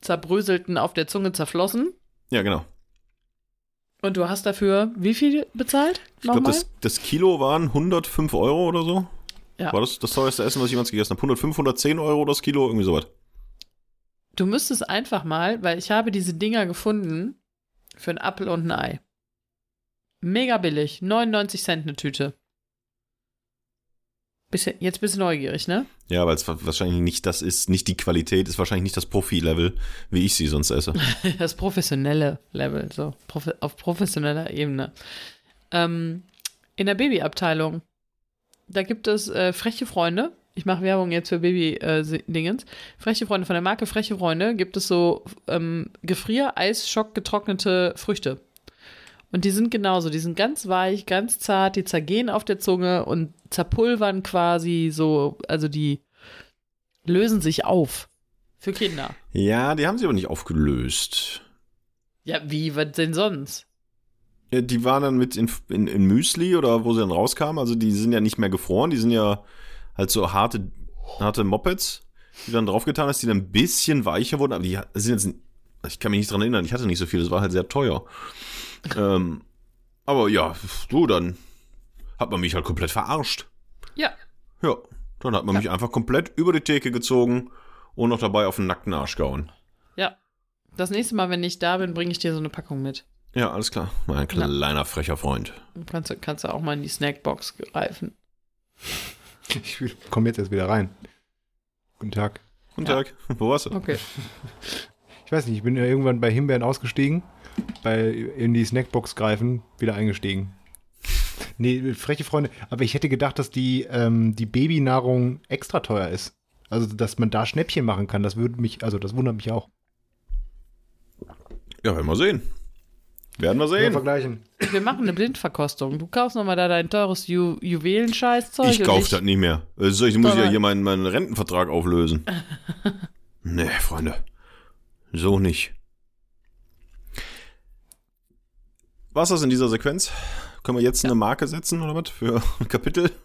zerbröselten, auf der Zunge zerflossen. Ja, genau. Und du hast dafür wie viel bezahlt? Ich glaube, das, das Kilo waren 105 Euro oder so. Ja. War das das teuerste Essen, was ich jemals gegessen habe? 105, 110 Euro das Kilo, irgendwie sowas. Du müsstest einfach mal, weil ich habe diese Dinger gefunden für einen Apfel und ein Ei. Mega billig, 99 Cent eine Tüte. Jetzt bist du neugierig, ne? Ja, weil es wahrscheinlich nicht das ist, nicht die Qualität, ist wahrscheinlich nicht das Profi-Level, wie ich sie sonst esse. (laughs) Das professionelle Level, so auf professioneller Ebene. Ähm, in der Babyabteilung, da gibt es äh, freche Freunde. Ich mache Werbung jetzt für Baby-Dingens. freche Freunde von der Marke Freche Freunde gibt es so ähm, Gefrier, Eis, Schock, getrocknete Früchte. Und die sind genauso, die sind ganz weich, ganz zart, die zergehen auf der Zunge und zerpulvern quasi so, also die lösen sich auf. Für Kinder. Ja, die haben sie aber nicht aufgelöst. Ja, wie, was denn sonst? Ja, die waren dann mit in, in, in Müsli oder wo sie dann rauskamen. Also die sind ja nicht mehr gefroren, die sind ja halt so harte, harte Mopeds, die dann draufgetan hast, die dann ein bisschen weicher wurden. Aber die sind jetzt, ich kann mich nicht dran erinnern, ich hatte nicht so viel, das war halt sehr teuer. (laughs) ähm, aber ja, du, dann hat man mich halt komplett verarscht. Ja, Ja, dann hat man mich einfach komplett über die Theke gezogen und noch dabei auf den nackten Arsch gehauen. ja. Das nächste Mal, wenn ich da bin, bringe ich dir so eine Packung mit. Ja, alles klar. Mein kleiner frecher Freund. Kannst du, kannst du auch mal in die Snackbox greifen. (laughs) Ich komme jetzt erst wieder rein. Guten Tag. Guten Ja. Tag. Wo warst du? Okay. Ich weiß nicht, ich bin ja irgendwann bei Himbeeren ausgestiegen, bei in die Snackbox greifen, wieder eingestiegen. Nee, freche Freunde. Aber ich hätte gedacht, dass die, ähm, die Babynahrung extra teuer ist. Also, dass man da Schnäppchen machen kann, das würde mich, also das wundert mich auch. Ja, werden wir sehen. Werden wir sehen. vergleichen. Wir machen eine Blindverkostung. Du kaufst nochmal da dein teures Ju Juwelenscheißzeug. Ich kauf das nicht mehr. Äh, So, ich muss ja hier meinen, meinen Rentenvertrag auflösen. (laughs) nee, Freunde. So nicht. Was das in dieser Sequenz? Können wir jetzt eine Marke setzen oder was für ein Kapitel? (laughs)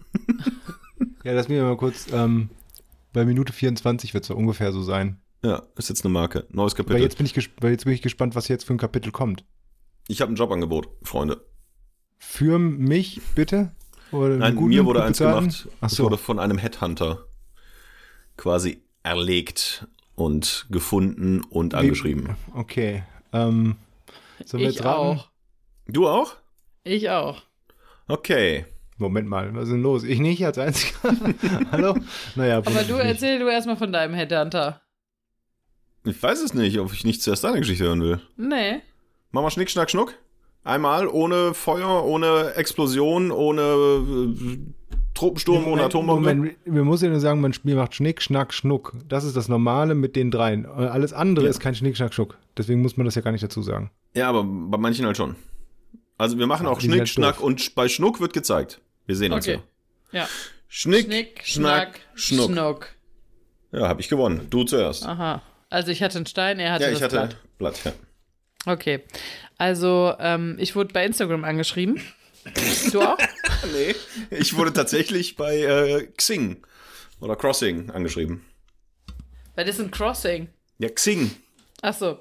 Ja, lass mich mal kurz, ähm, bei Minute 24 wird es so ungefähr so sein. Ja, ist jetzt eine Marke. Neues Weil Kapitel. jetzt, bin ich weil jetzt bin ich gespannt, was jetzt für ein Kapitel kommt. Ich habe ein Jobangebot, Freunde. Für mich, bitte? Oder Nein, mir wurde eins gemacht. Ach Es so. wurde von einem Headhunter quasi erlegt und gefunden und angeschrieben. Okay. Ähm, wir Ich auch. Du auch? Ich auch. Okay. Moment mal, was ist denn los? Ich nicht als Einziger. (laughs) Hallo? Naja, Aber du erzähl du erstmal von deinem Headhunter. Ich weiß es nicht, ob ich nicht zuerst deine Geschichte hören will. Nee. Mach mal Schnick, Schnack, Schnuck. Einmal ohne Feuer, ohne Explosion, ohne äh, Tropensturm, ohne Atombombe. Moment, wir müssen ja nur sagen, man Spiel macht Schnick, Schnack, Schnuck. Das ist das Normale mit den dreien. Alles andere Ja. ist kein Schnick, Schnack, Schnuck. Deswegen muss man das ja gar nicht dazu sagen. Ja, aber bei manchen halt schon. Also wir machen Ach, auch Schnick, halt Schnack doof. und bei Schnuck wird gezeigt. Wir sehen uns Okay. ja. Ja. Schnick, Schnick, Schnack, Schnuck. Schnuck. Ja, habe ich gewonnen. Du zuerst. Aha. Also ich hatte einen Stein, er hatte ja, das ich hatte Blatt. Blatt. ja. Okay. Also, ähm, ich wurde bei Instagram angeschrieben. (laughs) Du auch? Nee, ich wurde tatsächlich bei äh, Xing oder Crossing angeschrieben. Weil das ist ein Crossing. Ja, Xing. Ach so.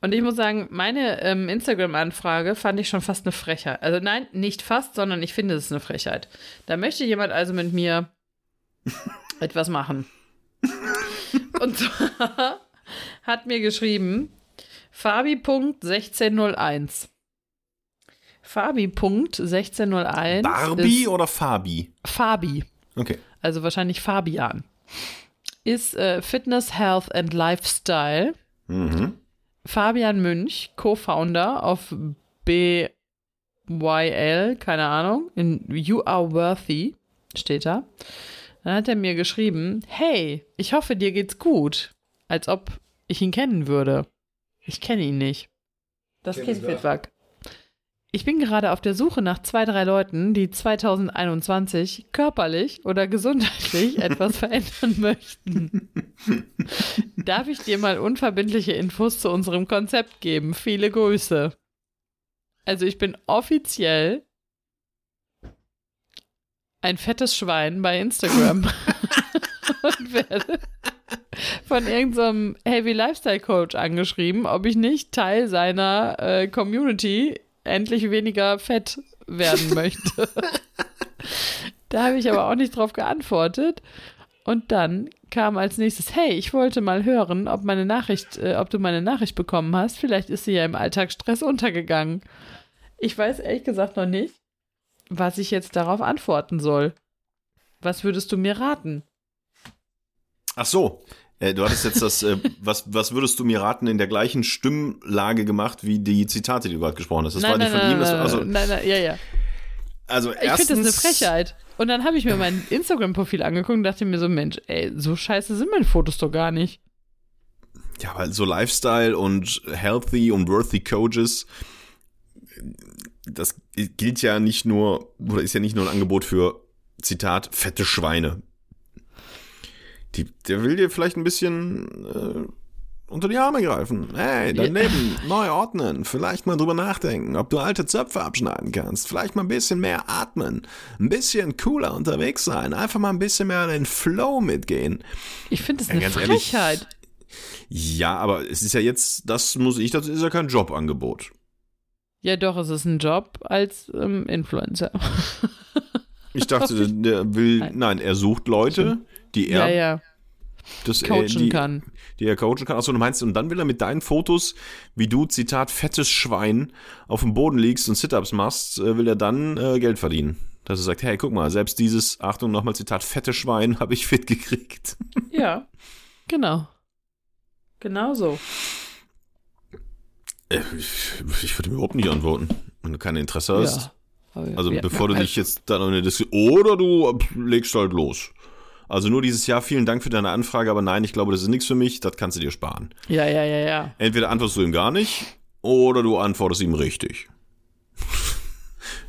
Und ich muss sagen, meine ähm, Instagram-Anfrage fand ich schon fast eine Frechheit. Also nein, nicht fast, sondern ich finde es ist eine Frechheit. Da möchte jemand also mit mir (laughs) etwas machen. Und zwar hat mir geschrieben Fabi.1601. Fabi.1601 Barbie oder Fabi? Fabi, Okay. also wahrscheinlich Fabian. Ist äh, Fitness, Health and Lifestyle. Mhm. Fabian Münch, Co-Founder auf BYL, keine Ahnung, in You Are Worthy, steht da. Dann hat er mir geschrieben, hey, ich hoffe, dir geht's gut. Als ob ich ihn kennen würde. Ich kenne ihn nicht. Das Kenn Kind ich wird wer? wack. Ich bin gerade auf der Suche nach zwei, drei Leuten, die 2021 körperlich oder gesundheitlich (laughs) etwas verändern möchten. Darf ich dir mal unverbindliche Infos zu unserem Konzept geben? Viele Grüße. Also ich bin offiziell ein fettes Schwein bei Instagram (laughs) (laughs) und werde von irgendeinem Heavy Lifestyle Coach angeschrieben, ob ich nicht Teil seiner äh, Community endlich weniger fett werden (laughs) möchte. da habe ich aber auch nicht drauf geantwortet. Und dann kam als nächstes, hey, ich wollte mal hören, ob meine Nachricht, äh, ob du meine Nachricht bekommen hast. Vielleicht ist sie ja im Alltagsstress untergegangen. Ich weiß ehrlich gesagt noch nicht, was ich jetzt darauf antworten soll. Was würdest du mir raten? Ach so. Äh, du hattest jetzt das, äh, was, was würdest du mir raten, in der gleichen Stimmlage gemacht wie die Zitate, die du gerade gesprochen hast. Das war nicht von ihm. Das, nein, also, nein, nein, ja, ja. also Ich erstens, finde das eine Frechheit. Und dann habe ich mir mein Instagram-Profil angeguckt und dachte mir so, Mensch, ey, so scheiße sind meine Fotos doch gar nicht. Ja, weil so Lifestyle und healthy und worthy Coaches, das gilt ja nicht nur, oder ist ja nicht nur ein Angebot für, Zitat, fette Schweine. Die, der will dir vielleicht ein bisschen äh, unter die Arme greifen. Hey, dein Ja. Leben neu ordnen. Vielleicht mal drüber nachdenken, ob du alte Zöpfe abschneiden kannst. Vielleicht mal ein bisschen mehr atmen. Ein bisschen cooler unterwegs sein. Einfach mal ein bisschen mehr in den Flow mitgehen. Ich finde das Ja, eine ganz ehrlich, Frechheit. Ja, aber es ist ja jetzt, das muss ich, das ist ja kein Jobangebot. Ja, doch, es ist ein Job als ähm, Influencer. Ich dachte, (laughs) der, will, Nein. nein. er sucht Leute, die ja, er, ja, das, äh, coachen die, kann. die er coachen kann. Achso, du meinst, und dann will er mit deinen Fotos, wie du, Zitat, fettes Schwein, auf dem Boden liegst und Sit-Ups machst, äh, will er dann äh, Geld verdienen. Dass er sagt, hey, guck mal, selbst dieses, Achtung, nochmal Zitat, fette Schwein (laughs) habe ich fit gekriegt. Ja, genau. Genau so. Äh, ich, ich würde mir überhaupt nicht antworten, wenn du kein Interesse hast. Ja. Also ja, bevor du ja, dich jetzt dann in eine Diskussion oder du legst halt los. Also nur dieses Jahr, vielen Dank für deine Anfrage, aber nein, ich glaube, das ist nichts für mich, das kannst du dir sparen. Ja, ja, ja, ja. Entweder antwortest du ihm gar nicht oder du antwortest ihm richtig. (laughs)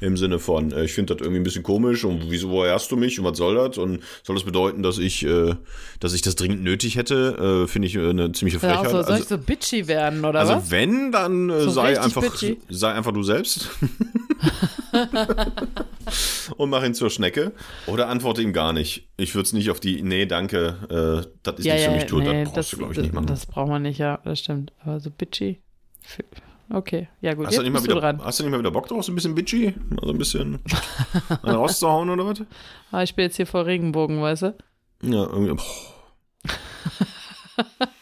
Im Sinne von, äh, ich finde das irgendwie ein bisschen komisch und wieso, woher hast du mich und was soll das? Und soll das bedeuten, dass ich, äh, dass ich das dringend nötig hätte? Äh, finde ich äh, eine ziemliche Ja, Frechheit. so, soll also, ich so bitchy werden, oder also was? wenn, dann äh, So sei einfach, bitchy? sei einfach du selbst. (laughs) (laughs) und mach ihn zur Schnecke. Oder antworte ihm gar nicht. Ich würde es nicht auf die, nee, danke, äh, das ist ja, nicht ja, für mich, du, nee, das brauchst du, glaube ich, nicht machen. das braucht man nicht, ja, das stimmt. Aber so bitchy. Okay, ja gut, Hast du, nicht mal wieder, dran. hast du nicht mal wieder Bock drauf, so ein bisschen bitchy? Also ein bisschen (laughs) rauszuhauen oder was? Ah, ich bin jetzt hier vor Regenbogen, weißt du? Ja, irgendwie. (laughs)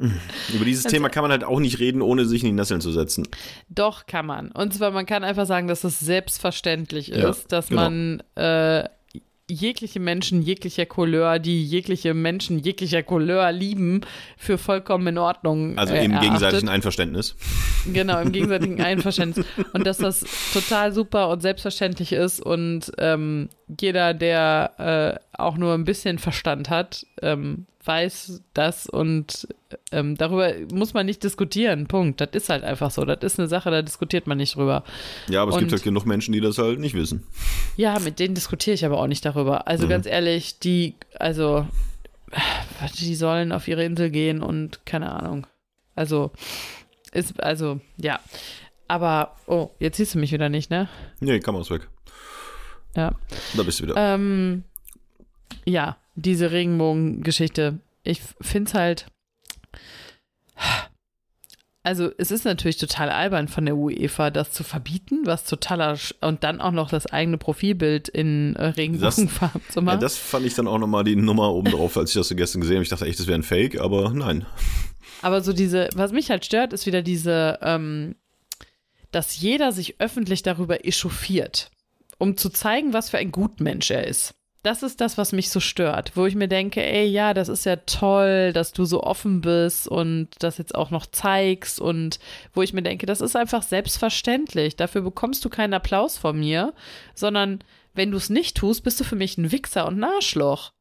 (laughs) Über dieses Also- Thema kann man halt auch nicht reden, ohne sich in die Nesseln zu setzen. Doch, kann man. Und zwar, man kann einfach sagen, dass es selbstverständlich Ja, ist, dass genau. man äh, jegliche Menschen jeglicher Couleur, die jegliche Menschen jeglicher Couleur lieben, für vollkommen in Ordnung Also äh, im erachtet. gegenseitigen Einverständnis. Genau, im (laughs) gegenseitigen Einverständnis. Und dass das total super und selbstverständlich ist und ähm, jeder, der äh, auch nur ein bisschen Verstand hat, ähm, weiß das und ähm, darüber muss man nicht diskutieren. Punkt. Das ist halt einfach so. Das ist eine Sache, da diskutiert man nicht drüber. Ja, aber es gibt Und- halt genug Menschen, die das halt nicht wissen. Ja, mit denen diskutiere ich aber auch nicht darüber. Also Mhm. ganz ehrlich, die, also, die sollen auf ihre Insel gehen und keine Ahnung. Also, ist, also, ja. Aber, oh, jetzt siehst du mich wieder nicht, ne? Nee, Kamera ist weg. Ja. Da bist du wieder. Ähm, ja, diese Regenbogen-Geschichte. Ich finde es halt. Also, es ist natürlich total albern von der UEFA, das zu verbieten, was totaler. Sch und dann auch noch das eigene Profilbild in äh, Regenbogenfarben zu Ja, machen. das fand ich dann auch nochmal die Nummer oben drauf, als ich das so gestern gesehen habe. Ich dachte echt, das wäre ein Fake, aber nein. Aber so diese, was mich halt stört, ist wieder diese, ähm, dass jeder sich öffentlich darüber echauffiert, um zu zeigen, was für ein Gutmensch er ist. Das ist das, was mich so stört, wo ich mir denke, ey, ja, das ist ja toll, dass du so offen bist und das jetzt auch noch zeigst und wo ich mir denke, das ist einfach selbstverständlich. Dafür bekommst du keinen Applaus von mir, sondern wenn du es nicht tust, bist du für mich ein Wichser und ein Arschloch.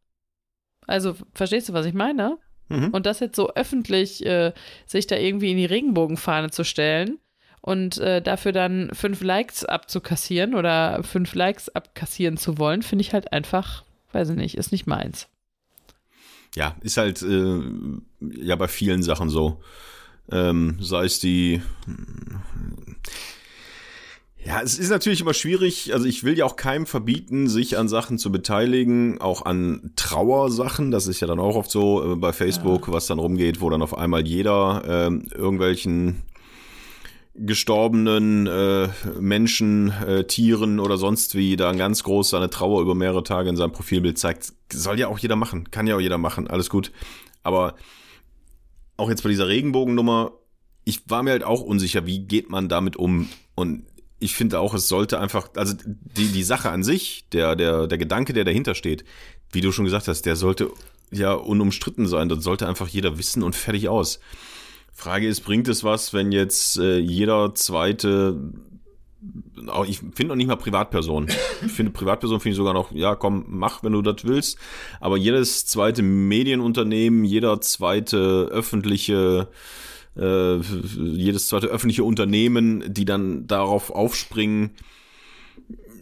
Also, verstehst du, was ich meine? Mhm. Und das jetzt so öffentlich äh, sich da irgendwie in die Regenbogenfahne zu stellen und äh, dafür dann fünf Likes abzukassieren oder fünf Likes abkassieren zu wollen, finde ich halt einfach, weiß ich nicht, ist nicht meins. Ja, ist halt äh, ja bei vielen Sachen so. Ähm, sei es die. Ja, es ist natürlich immer schwierig. Also ich will ja auch keinem verbieten, sich an Sachen zu beteiligen, auch an Trauersachen. Das ist ja dann auch oft so äh, bei Facebook, was dann rumgeht, wo dann auf einmal jeder ähm, irgendwelchen gestorbenen äh, Menschen, äh, Tieren oder sonst wie da ganz groß seine Trauer über mehrere Tage in seinem Profilbild zeigt. Soll ja auch jeder machen, kann ja auch jeder machen, alles gut. Aber auch jetzt bei dieser Regenbogennummer, ich war mir halt auch unsicher, wie geht man damit um? Und ich finde auch, es sollte einfach, also die, die Sache an sich, der, der, der Gedanke, der dahinter steht, wie du schon gesagt hast, der sollte ja unumstritten sein. Das sollte einfach jeder wissen und fertig aus. Frage ist, bringt es was, wenn jetzt äh, jeder zweite, ich finde noch nicht mal Privatperson. Ich finde Privatperson finde ich sogar noch, ja komm, mach, wenn du das willst. Aber jedes zweite Medienunternehmen, jeder zweite öffentliche, äh, jedes zweite öffentliche Unternehmen, die dann darauf aufspringen,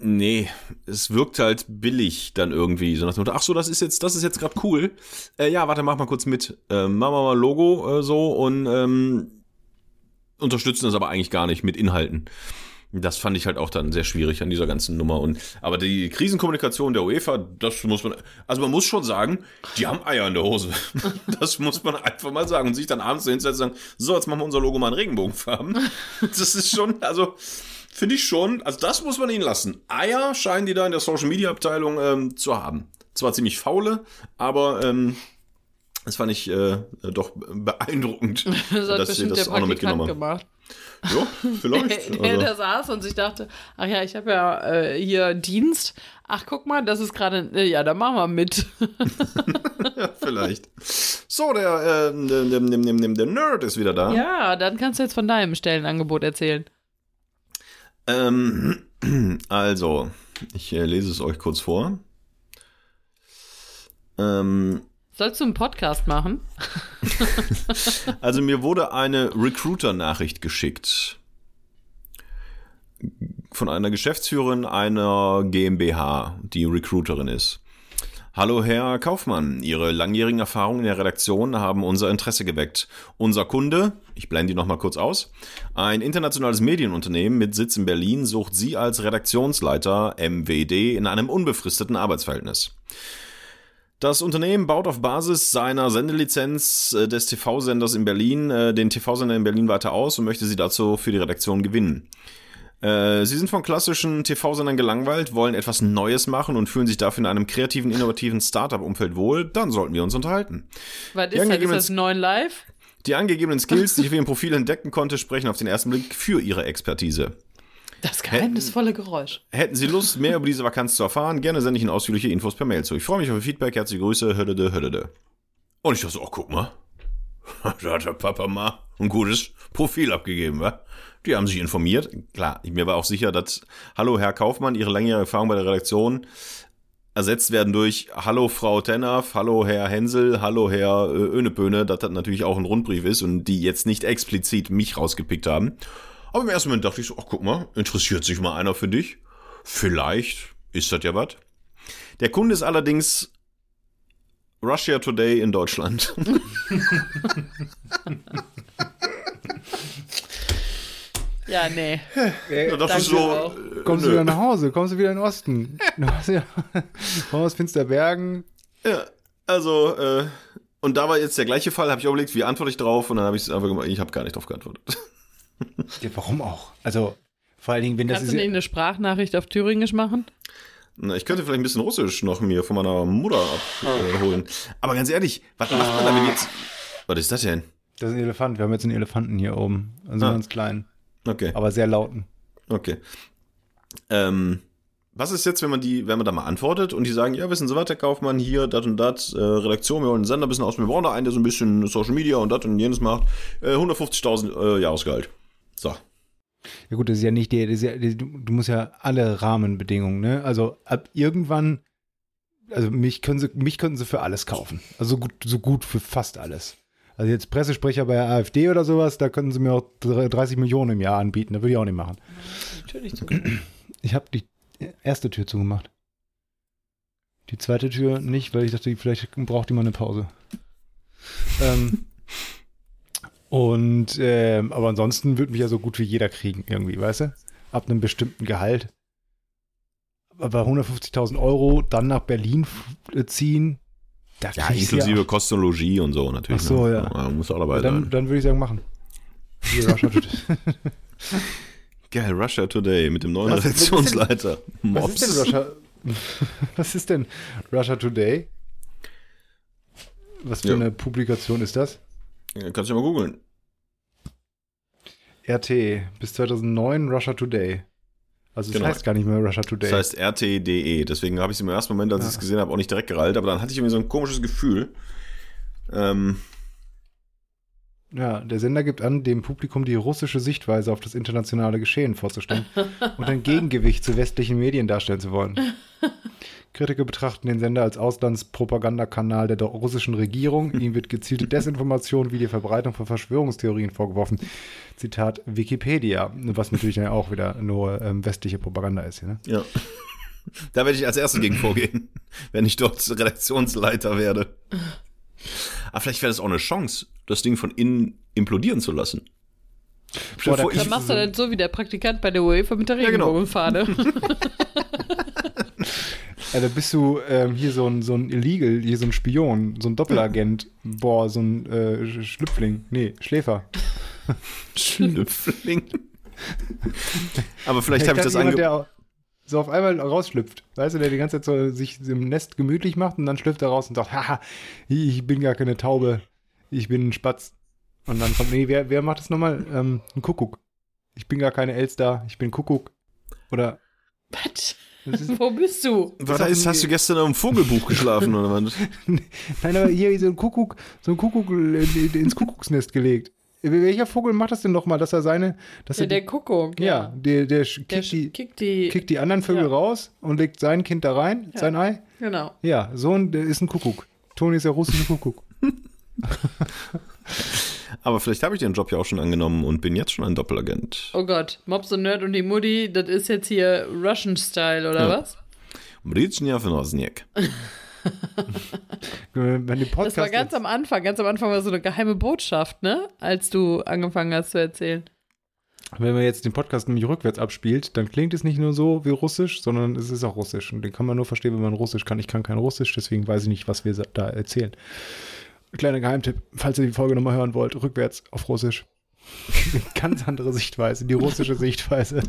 Nee, es wirkt halt billig dann irgendwie. So nach dem Motto, ach so, das ist jetzt, das ist jetzt gerade cool. Äh, ja, warte, mach mal kurz mit. Äh, machen wir mal Logo äh, so und ähm, unterstützen das aber eigentlich gar nicht mit Inhalten. Das fand ich halt auch dann sehr schwierig an dieser ganzen Nummer. Und aber die Krisenkommunikation der UEFA, das muss man, also man muss schon sagen, die haben Eier in der Hose. (laughs) Das muss man einfach mal sagen und sich dann abends hinsetzen und sagen, so jetzt machen wir unser Logo mal in Regenbogenfarben. Das ist schon, also finde ich schon, also das muss man ihnen lassen. Eier scheinen die da in der Social Media Abteilung ähm, zu haben. Zwar ziemlich faule, aber ähm, das fand ich äh, doch beeindruckend, (laughs) Das dass sie das auch noch mitgenommen haben. Ja, vielleicht. Der, (laughs) der Also, da saß und sich dachte, ach ja, ich habe ja äh, hier Dienst. Ach, guck mal, das ist gerade, äh, ja, da machen wir mit. (laughs) ja, vielleicht. So, der, äh, der, der, der Nerd ist wieder da. Ja, dann kannst du jetzt von deinem Stellenangebot erzählen. Ähm, (clears throat) also, ich äh, lese es euch kurz vor. Ähm, Sollst du einen Podcast machen? (laughs) also mir wurde eine Recruiter-Nachricht geschickt von einer Geschäftsführerin einer GmbH, die Recruiterin ist. Hallo Herr Kaufmann, Ihre langjährigen Erfahrungen in der Redaktion haben unser Interesse geweckt. Unser Kunde, ich blende die nochmal kurz aus, ein internationales Medienunternehmen mit Sitz in Berlin sucht Sie als Redaktionsleiter MWD in einem unbefristeten Arbeitsverhältnis. Das Unternehmen baut auf Basis seiner Sendelizenz äh, des TV-Senders in Berlin äh, den TV-Sender in Berlin weiter aus und möchte sie dazu für die Redaktion gewinnen. Äh, Sie sind von klassischen TV-Sendern gelangweilt, wollen etwas Neues machen und fühlen sich dafür in einem kreativen, innovativen Startup-Umfeld wohl, dann sollten wir uns unterhalten. Was ist das? Ist das neun live? Die angegebenen Skills, die ich (laughs) auf Ihrem Profil entdecken konnte, sprechen auf den ersten Blick für Ihre Expertise. Das geheimnisvolle Geräusch. Hätten Sie Lust, mehr über diese Vakanz zu erfahren, gerne sende ich Ihnen ausführliche Infos per Mail zu. Ich freue mich auf Ihr Feedback, herzliche Grüße, hödede, hödede. Und ich dachte so, oh, guck mal. (laughs) Da hat der Papa mal ein gutes Profil abgegeben, wa? Die haben sich informiert. Klar, mir war auch sicher, dass Hallo Herr Kaufmann, Ihre langjährige Erfahrung bei der Redaktion ersetzt werden durch Hallo Frau Tennaf, Hallo Herr Hensel, Hallo Herr äh, Önepöne, dass das natürlich auch ein Rundbrief ist und die jetzt nicht explizit mich rausgepickt haben. Aber im ersten Moment dachte ich so, ach guck mal, interessiert sich mal einer für dich? Vielleicht Ist das ja was? Der Kunde ist allerdings Russia Today in Deutschland. (laughs) (laughs) Ja, nee. Ja, das Danke ist so. auch. äh, Kommst du wieder nach Hause, kommst du wieder in den Osten. Du hast ja (laughs) aus Finsterbergen. Ja, also, äh, und da war jetzt der gleiche Fall, habe ich überlegt, wie antworte ich drauf und dann habe ich es einfach gemacht, ich habe gar nicht drauf geantwortet. (laughs) Ja, warum auch? Also, vor allen Dingen, wenn das Kannst du nicht eine Sprachnachricht auf Thüringisch machen? Na, ich könnte vielleicht ein bisschen Russisch noch mir von meiner Mutter abholen. Aber ganz ehrlich, was macht man da, wenn jetzt. Was ist das denn? Das ist ein Elefant. Wir haben jetzt einen Elefanten hier oben. Also Ah. einen ganz kleinen, Okay, aber sehr lauten. okay. Ähm, was ist jetzt, wenn man die, wenn man da mal antwortet und die sagen, ja, wissen Sie was, Herr Kaufmann, hier, dat und dat, äh, Redaktion, wir wollen den Sender ein bisschen aus, wir brauchen da einen, der so ein bisschen Social Media und dat und jenes macht, äh, 150.000 äh, Jahresgehalt. So. Ja gut, das ist ja nicht der, das ist ja, du, du musst ja alle Rahmenbedingungen, ne? Also ab irgendwann, also mich können sie, mich könnten sie für alles kaufen. Also so gut, so gut für fast alles. Also jetzt Pressesprecher bei der AfD oder sowas, da könnten sie mir auch 30 Millionen im Jahr anbieten, da würde ich auch nicht machen. Natürlich. Ich habe die erste Tür zugemacht. Die zweite Tür nicht, weil ich dachte, vielleicht braucht die mal eine Pause. ähm, und ähm, aber ansonsten wird mich ja so gut wie jeder kriegen irgendwie, weißt du? Ab einem bestimmten Gehalt. Aber 150.000 Euro dann nach Berlin äh, ziehen, da Ja, inklusive du Kostologie und so natürlich. Ach so, ne? ja. Muss auch dabei ja, dann, sein. dann würde ich sagen, machen. Hier, Russia Today. (laughs) Geil, Russia Today mit dem neuen Was- (laughs) was ist denn- Redaktionsleiter. Was ist denn Russia? (laughs) Was ist denn Russia Today? Was für Ja. eine Publikation ist das? Ja, Kannst du ja mal googeln. RT bis 2009 Russia Today. Also es Genau. heißt gar nicht mehr Russia Today. Das heißt RT.de. Deswegen habe ich es im ersten Moment, als ich es Ja. gesehen habe, auch nicht direkt gereilt. Aber dann hatte ich irgendwie so ein komisches Gefühl. Ähm, ja, der Sender gibt an, dem Publikum die russische Sichtweise auf das internationale Geschehen vorzustellen (laughs) und ein Gegengewicht zu westlichen Medien darstellen zu wollen. Kritiker betrachten den Sender als Auslandspropagandakanal der russischen Regierung. Ihm wird gezielte (laughs) Desinformation wie die Verbreitung von Verschwörungstheorien vorgeworfen. Zitat Wikipedia, was natürlich ja auch wieder nur ähm, westliche Propaganda ist. Hier, ne? ja. Da werde ich als erstes gegen vorgehen, wenn ich dort Redaktionsleiter werde. Aber vielleicht wäre das auch eine Chance, das Ding von innen implodieren zu lassen. Stell dir da vor, kann Dann machst du das so wie der Praktikant bei der UEFA mit der Ja, genau. Regenbogenfahne. (laughs) (laughs) Ja, da bist du ähm, hier so ein, so ein Illegal, hier so ein Spion, so ein Doppelagent, boah, so ein äh, Sch- Schlüpfling, nee, Schläfer. (laughs) Schlüpfling. Aber vielleicht habe ich das jemand, ange... der so auf einmal rausschlüpft, weißt du, der die ganze Zeit so sich im Nest gemütlich macht und dann schlüpft er raus und sagt, haha, ich bin gar keine Taube, ich bin ein Spatz. Und dann kommt, nee, wer, wer macht das nochmal? Ähm, ein Kuckuck. Ich bin gar keine Elster, ich bin Kuckuck. Oder, Was? (laughs) Wo bist du? Was heißt, hast du gestern im Vogelbuch geschlafen oder was? (laughs) nein, aber hier so ein Kuckuck, so ein Kuckuck äh, ins Kuckucksnest gelegt. Welcher Vogel macht das denn nochmal, dass er seine, dass Ja, er der die, Kuckuck. ja, der, der Der kickt, die, kickt die. kickt die anderen Vögel Ja. raus und legt sein Kind da rein, Ja. sein Ei. Genau. Ja, so ein, der ist ein Kuckuck. Toni ist der russische Kuckuck. (laughs) Aber vielleicht habe ich den Job ja auch schon angenommen und bin jetzt schon ein Doppelagent. Oh Gott, Mops und Nerd und die Mutti, das ist jetzt hier Russian-Style, oder Ja. was? Mritschnia Fenosniak. (laughs) Wenn die Podcast Das war ganz am Anfang. Ganz am Anfang war so eine geheime Botschaft, ne? Als du angefangen hast zu erzählen. wenn man jetzt den Podcast nämlich rückwärts abspielt, dann klingt es nicht nur so wie Russisch, sondern es ist auch Russisch. Und den kann man nur verstehen, wenn man Russisch kann. Ich kann kein Russisch, deswegen weiß ich nicht, was wir da erzählen. Kleiner Geheimtipp, falls ihr die Folge nochmal hören wollt, rückwärts auf Russisch. (laughs) Ganz andere Sichtweise, die russische Sichtweise.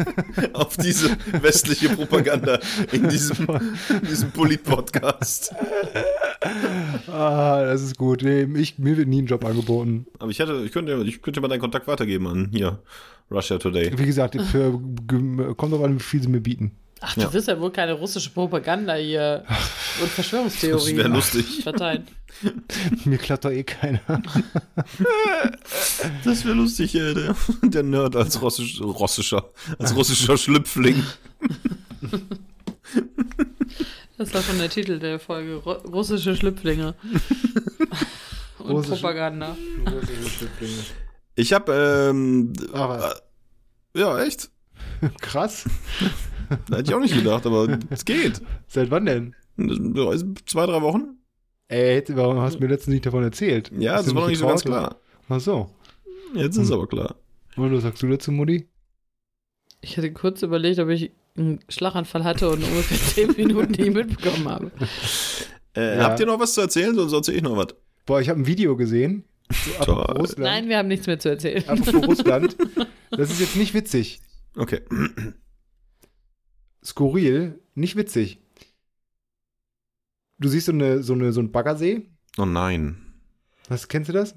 (laughs) Auf diese westliche Propaganda in diesem, in diesem Polit-Podcast. Ah, das ist gut. Nee, ich, mir wird nie ein Job angeboten. Aber ich hätte, ich könnte, ich könnte mal deinen Kontakt weitergeben an hier, Russia Today. Wie gesagt, für, kommt drauf an, wie viel sie mir bieten. Ach, du Ja. wirst ja wohl keine russische Propaganda hier und Verschwörungstheorien Das wäre lustig. (laughs) verteilen. Mir klappt doch eh keiner. (laughs) Das wäre lustig, äh, der, der Nerd als russisch, russischer, als russischer Schlüpfling. Das war schon der Titel der Folge. Ru russische Schlüpflinge. (laughs) und Russische- Propaganda. Ich habe, ähm, Aber äh, ja, echt? krass. Da hätte ich auch nicht gedacht, aber es geht. Seit wann denn? Also Zwei, drei Wochen? Ey, warum hast du mir letztens nicht davon erzählt? Ja, Hast das war noch nicht so ganz klar. oder? Ach so. Jetzt ist es Hm. aber klar. Und was sagst du dazu, Mutti? Ich hatte kurz überlegt, ob ich einen Schlaganfall hatte und ungefähr (laughs) zehn Minuten nicht mitbekommen habe. Äh, Ja. Habt ihr noch was zu erzählen, sonst erzähle ich noch was. Boah, ich habe ein Video gesehen. So, Russland. Nein, wir haben nichts mehr zu erzählen. Apropos Russland. Das ist jetzt nicht witzig. Okay. Skurril, nicht witzig. Du siehst so, eine, so, eine, so einen Baggersee. Oh nein. Was, kennst du das?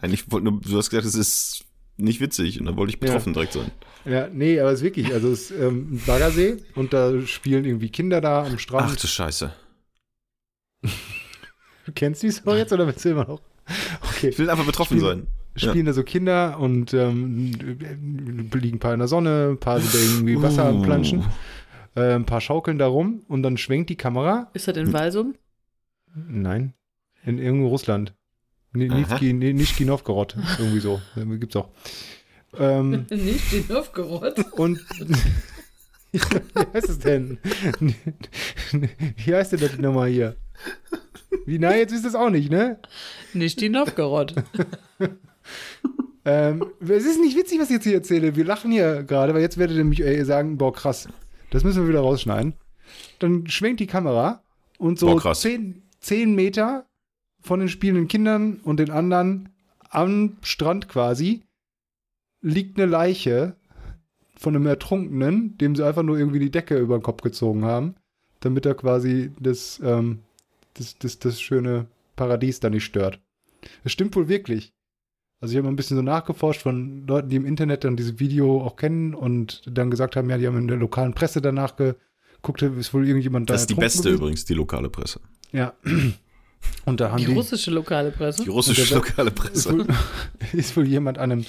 Eigentlich wollte nur, du hast gesagt, es ist nicht witzig und dann wollte ich betroffen direkt sein. Ja, nee, aber es ist wirklich, also es ist ähm, ein Baggersee und da spielen irgendwie Kinder da am Ach Strand. du Scheiße. (laughs) du kennst die so jetzt oder willst du immer noch? Okay. Ich will einfach betroffen Spiel- sein. Spielen da so Kinder und ähm, liegen ein paar in der Sonne, ein paar sind da irgendwie Wasser am Uh. Planschen, äh, ein paar schaukeln da rum und dann schwenkt die Kamera. Ist das in Walsum? Nein, in irgendwo Russland. Nischki Novgorod, irgendwie so. (laughs) Äh, Gibt's auch. Ähm, (laughs) Nicht die aufgerollt. und (laughs) wie heißt es denn? Wie heißt denn das nochmal hier? Wie, na, jetzt ist es auch nicht, ne? Nicht die Novgorod. (laughs) Ähm, es ist nicht witzig, was ich jetzt hier erzähle. Wir lachen hier gerade, weil jetzt werdet ihr nämlich äh, sagen, boah, krass. Das müssen wir wieder rausschneiden. Dann schwenkt die Kamera und so Boah, zehn, zehn Meter von den spielenden Kindern und den anderen am Strand quasi liegt eine Leiche von einem Ertrunkenen, dem sie einfach nur irgendwie die Decke über den Kopf gezogen haben, damit er quasi das, ähm, das, das, das schöne Paradies da nicht stört. Es stimmt wohl wirklich. Also ich habe mal ein bisschen so nachgeforscht von Leuten, die im Internet dann dieses Video auch kennen und dann gesagt haben, ja, die haben in der lokalen Presse danach geguckt, ist wohl irgendjemand da Das ist die beste gewesen. übrigens, die lokale Presse. Ja. (clears throat) Und da haben Die die, russische lokale Presse. Die russische lokale ist, Presse. wohl, (laughs) ist wohl jemand an einem,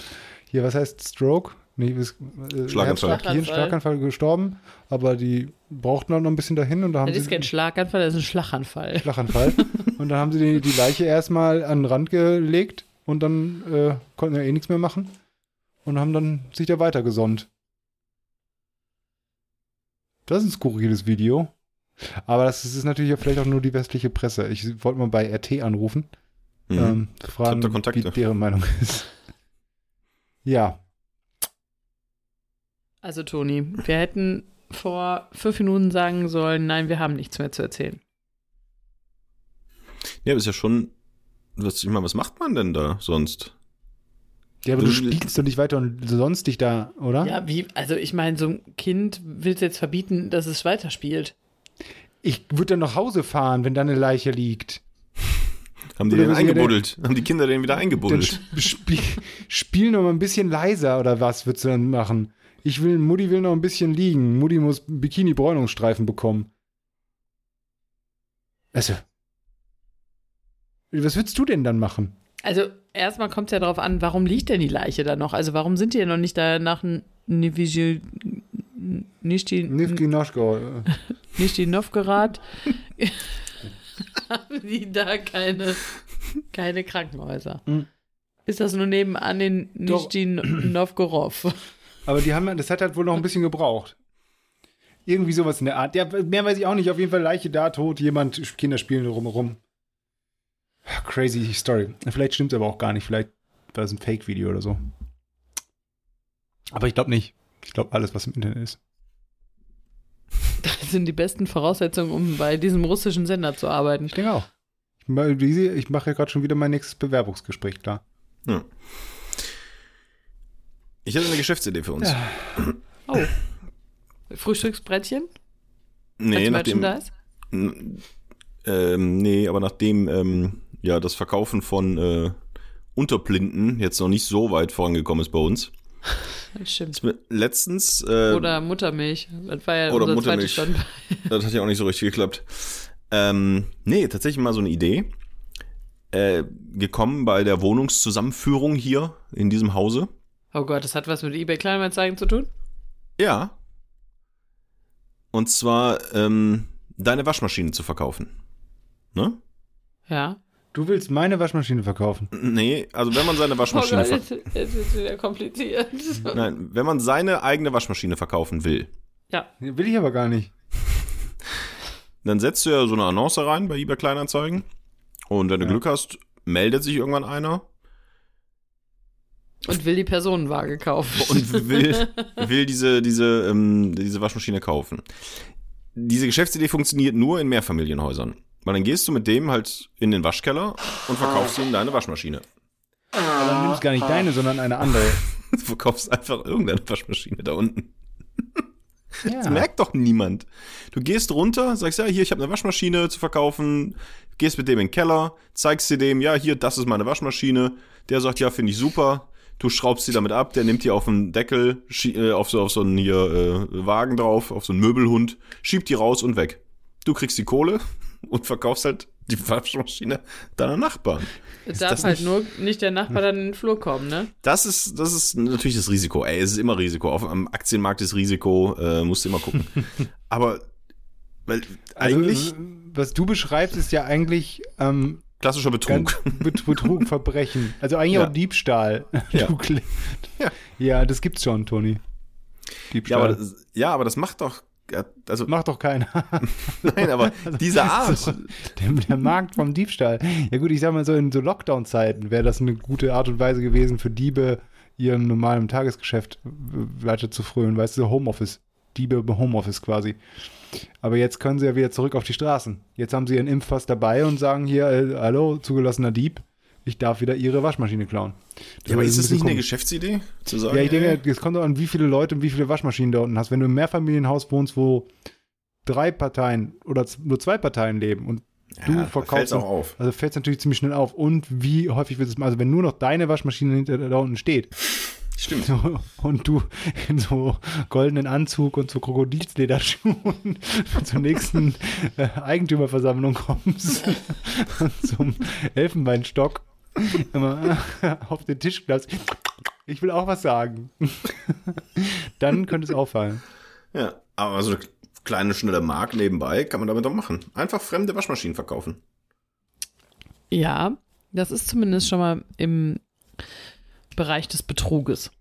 hier, was heißt Stroke? Nee, ist, äh, Schlaganfall. Herzschlag- Hirnschlaganfall gestorben, aber die brauchten auch noch ein bisschen dahin und da haben Das ist sie kein Schlaganfall, das ist ein Schlaganfall. Schlaganfall. und dann haben sie die, die Leiche erstmal an den Rand gelegt und dann äh, konnten wir eh nichts mehr machen und haben dann sich da weitergesonnt. Das ist ein skurriles Video. Aber das ist natürlich vielleicht auch nur die westliche Presse. Ich wollte mal bei RT anrufen, Mhm. ähm, fragen, wie deren Meinung ist. Ja, Also, Toni, wir hätten vor fünf Minuten sagen sollen, nein, wir haben nichts mehr zu erzählen. Ja, aber ist ja schon. Was, ich meine, was macht man denn da sonst? ja aber du Du- spielst doch nicht weiter und sonst dich da, oder? Ja, wie, also ich meine, so ein Kind willst du jetzt verbieten, dass es weiterspielt. Ich würde dann nach Hause fahren, wenn da eine Leiche liegt. (laughs) Haben die Oder den eingebuddelt? Haben die Kinder den wieder eingebuddelt? sp spiel, spiel noch mal ein bisschen leiser oder was würdest du dann machen? Ich will, Mutti will noch ein bisschen liegen. Mutti muss Bikini-Bräunungsstreifen bekommen. Also. Was würdest du denn dann machen? Also erstmal kommt es ja darauf an, warum liegt denn die Leiche da noch? Also warum sind die ja noch nicht da nach nicht die, Noschko. äh, (laughs) nicht die Novgorod? (laughs) Haben die da keine, keine Krankenhäuser? Hm. Ist das nur nebenan in Doch. Nizhny Novgorod? Aber die haben, das hat halt wohl noch ein bisschen gebraucht. Irgendwie sowas in der Art. Ja, mehr weiß ich auch nicht. Auf jeden Fall Leiche da, tot, jemand, Kinder spielen rumherum. Crazy Story. Vielleicht stimmt es aber auch gar nicht. Vielleicht war es ein Fake-Video oder so. Aber ich glaube nicht. Ich glaube alles, was im Internet ist. (laughs) Das sind die besten Voraussetzungen, um bei diesem russischen Sender zu arbeiten. Ich denke auch. Ich, mache ja gerade schon wieder mein nächstes Bewerbungsgespräch klar. Ja. Ich hätte eine Geschäftsidee für uns. Oh. Frühstücksbrettchen? Nee, Als nachdem. N- Ähm, nee, aber nachdem ähm, ja das Verkaufen von äh, Unterblinden jetzt noch nicht so weit vorangekommen ist bei uns. Das (laughs) stimmt. Letztens, äh, Oder Muttermilch. Das war ja Oder Muttermilch. (laughs) das hat ja auch nicht so richtig geklappt. Ähm, nee, tatsächlich mal so eine Idee. Äh, gekommen bei der Wohnungszusammenführung hier in diesem Hause. Oh Gott, das hat was mit eBay Kleinanzeigen zu tun? Ja. Und zwar ähm, deine Waschmaschine zu verkaufen. Ne? Ja. Du willst meine Waschmaschine verkaufen. Nee, also wenn man seine Oh Waschmaschine Gott, ver jetzt, jetzt ist wieder kompliziert. (laughs) Nein, wenn man seine eigene Waschmaschine verkaufen will, Ja. Will ich aber gar nicht. Dann setzt du ja so eine Annonce rein bei eBay Kleinanzeigen. Und wenn du Ja. Glück hast, meldet sich irgendwann einer Und will die Personenwaage kaufen. und (laughs) will, will diese, diese, ähm, diese Waschmaschine kaufen. Diese Geschäftsidee funktioniert nur in Mehrfamilienhäusern. Weil dann gehst du mit dem halt in den Waschkeller und verkaufst ihm deine Waschmaschine. Aber dann nimmst gar nicht deine, sondern eine andere. (laughs) Du verkaufst einfach irgendeine Waschmaschine da unten. (laughs) Ja. Das merkt doch niemand. Du gehst runter, sagst, ja, hier, ich habe eine Waschmaschine zu verkaufen, gehst mit dem in den Keller, zeigst dir dem, ja, hier, das ist meine Waschmaschine. Der sagt, ja, finde ich super. Du schraubst sie damit ab, der nimmt die auf den Deckel, äh, auf so, auf so einen hier äh, Wagen drauf, auf so einen Möbelhund, schiebt die raus und weg. Du kriegst die Kohle und verkaufst halt die Waschmaschine deiner Nachbarn. Es Ist darf das halt nicht- nur nicht der Nachbar dann in den Flur kommen, ne? Das ist, das ist natürlich das Risiko. Ey, es ist immer Risiko. Auf, am Aktienmarkt ist Risiko, äh, musst du immer gucken. (laughs) Aber weil eigentlich Also, was du beschreibst, ist ja eigentlich ähm, klassischer ganz Betrug. Bet Betrug, Verbrechen. Also eigentlich Ja. auch Diebstahl. (laughs) Ja. Ja. ja, das gibt's schon, Toni. Ja Diebstahl. aber, das, ja, aber das macht doch. Also, Macht doch keiner. (laughs) nein, aber diese Art. So, der, der Markt vom Diebstahl. Ja gut, ich sag mal so, in so Lockdown-Zeiten wäre das eine gute Art und Weise gewesen für Diebe, ihrem normalen Tagesgeschäft weiter zu frönen. Weißt du, Homeoffice. Diebe im Homeoffice quasi. Aber jetzt können sie ja wieder zurück auf die Straßen. Jetzt haben sie ihren Impfpass dabei und sagen hier, äh, hallo, zugelassener Dieb, ich darf wieder ihre Waschmaschine klauen. Ja, aber ist das nicht eine. Geschäftsidee? Zu sagen, Ja, ich denke, es kommt an, wie viele Leute und wie viele Waschmaschinen da unten hast. Wenn du im Mehrfamilienhaus wohnst, wo drei Parteien oder nur zwei Parteien leben und du ja, da verkaufst auch auf. also fällt es natürlich ziemlich schnell auf. Und wie häufig wird es mal, also wenn nur noch deine Waschmaschine hinter da unten steht Stimmt. so, (laughs) und du in so goldenen Anzug und so Krokodilslederschuhen (laughs) zur nächsten äh, Eigentümerversammlung kommst (laughs) und zum Elfenbeinstock (laughs) immer auf den Tisch klappst. Ich will auch was sagen. Dann könnte es auffallen. Ja, aber so eine kleine, schnelle Mark nebenbei kann man damit doch machen. Einfach fremde Waschmaschinen verkaufen. Ja, das ist zumindest schon mal im Bereich des Betruges.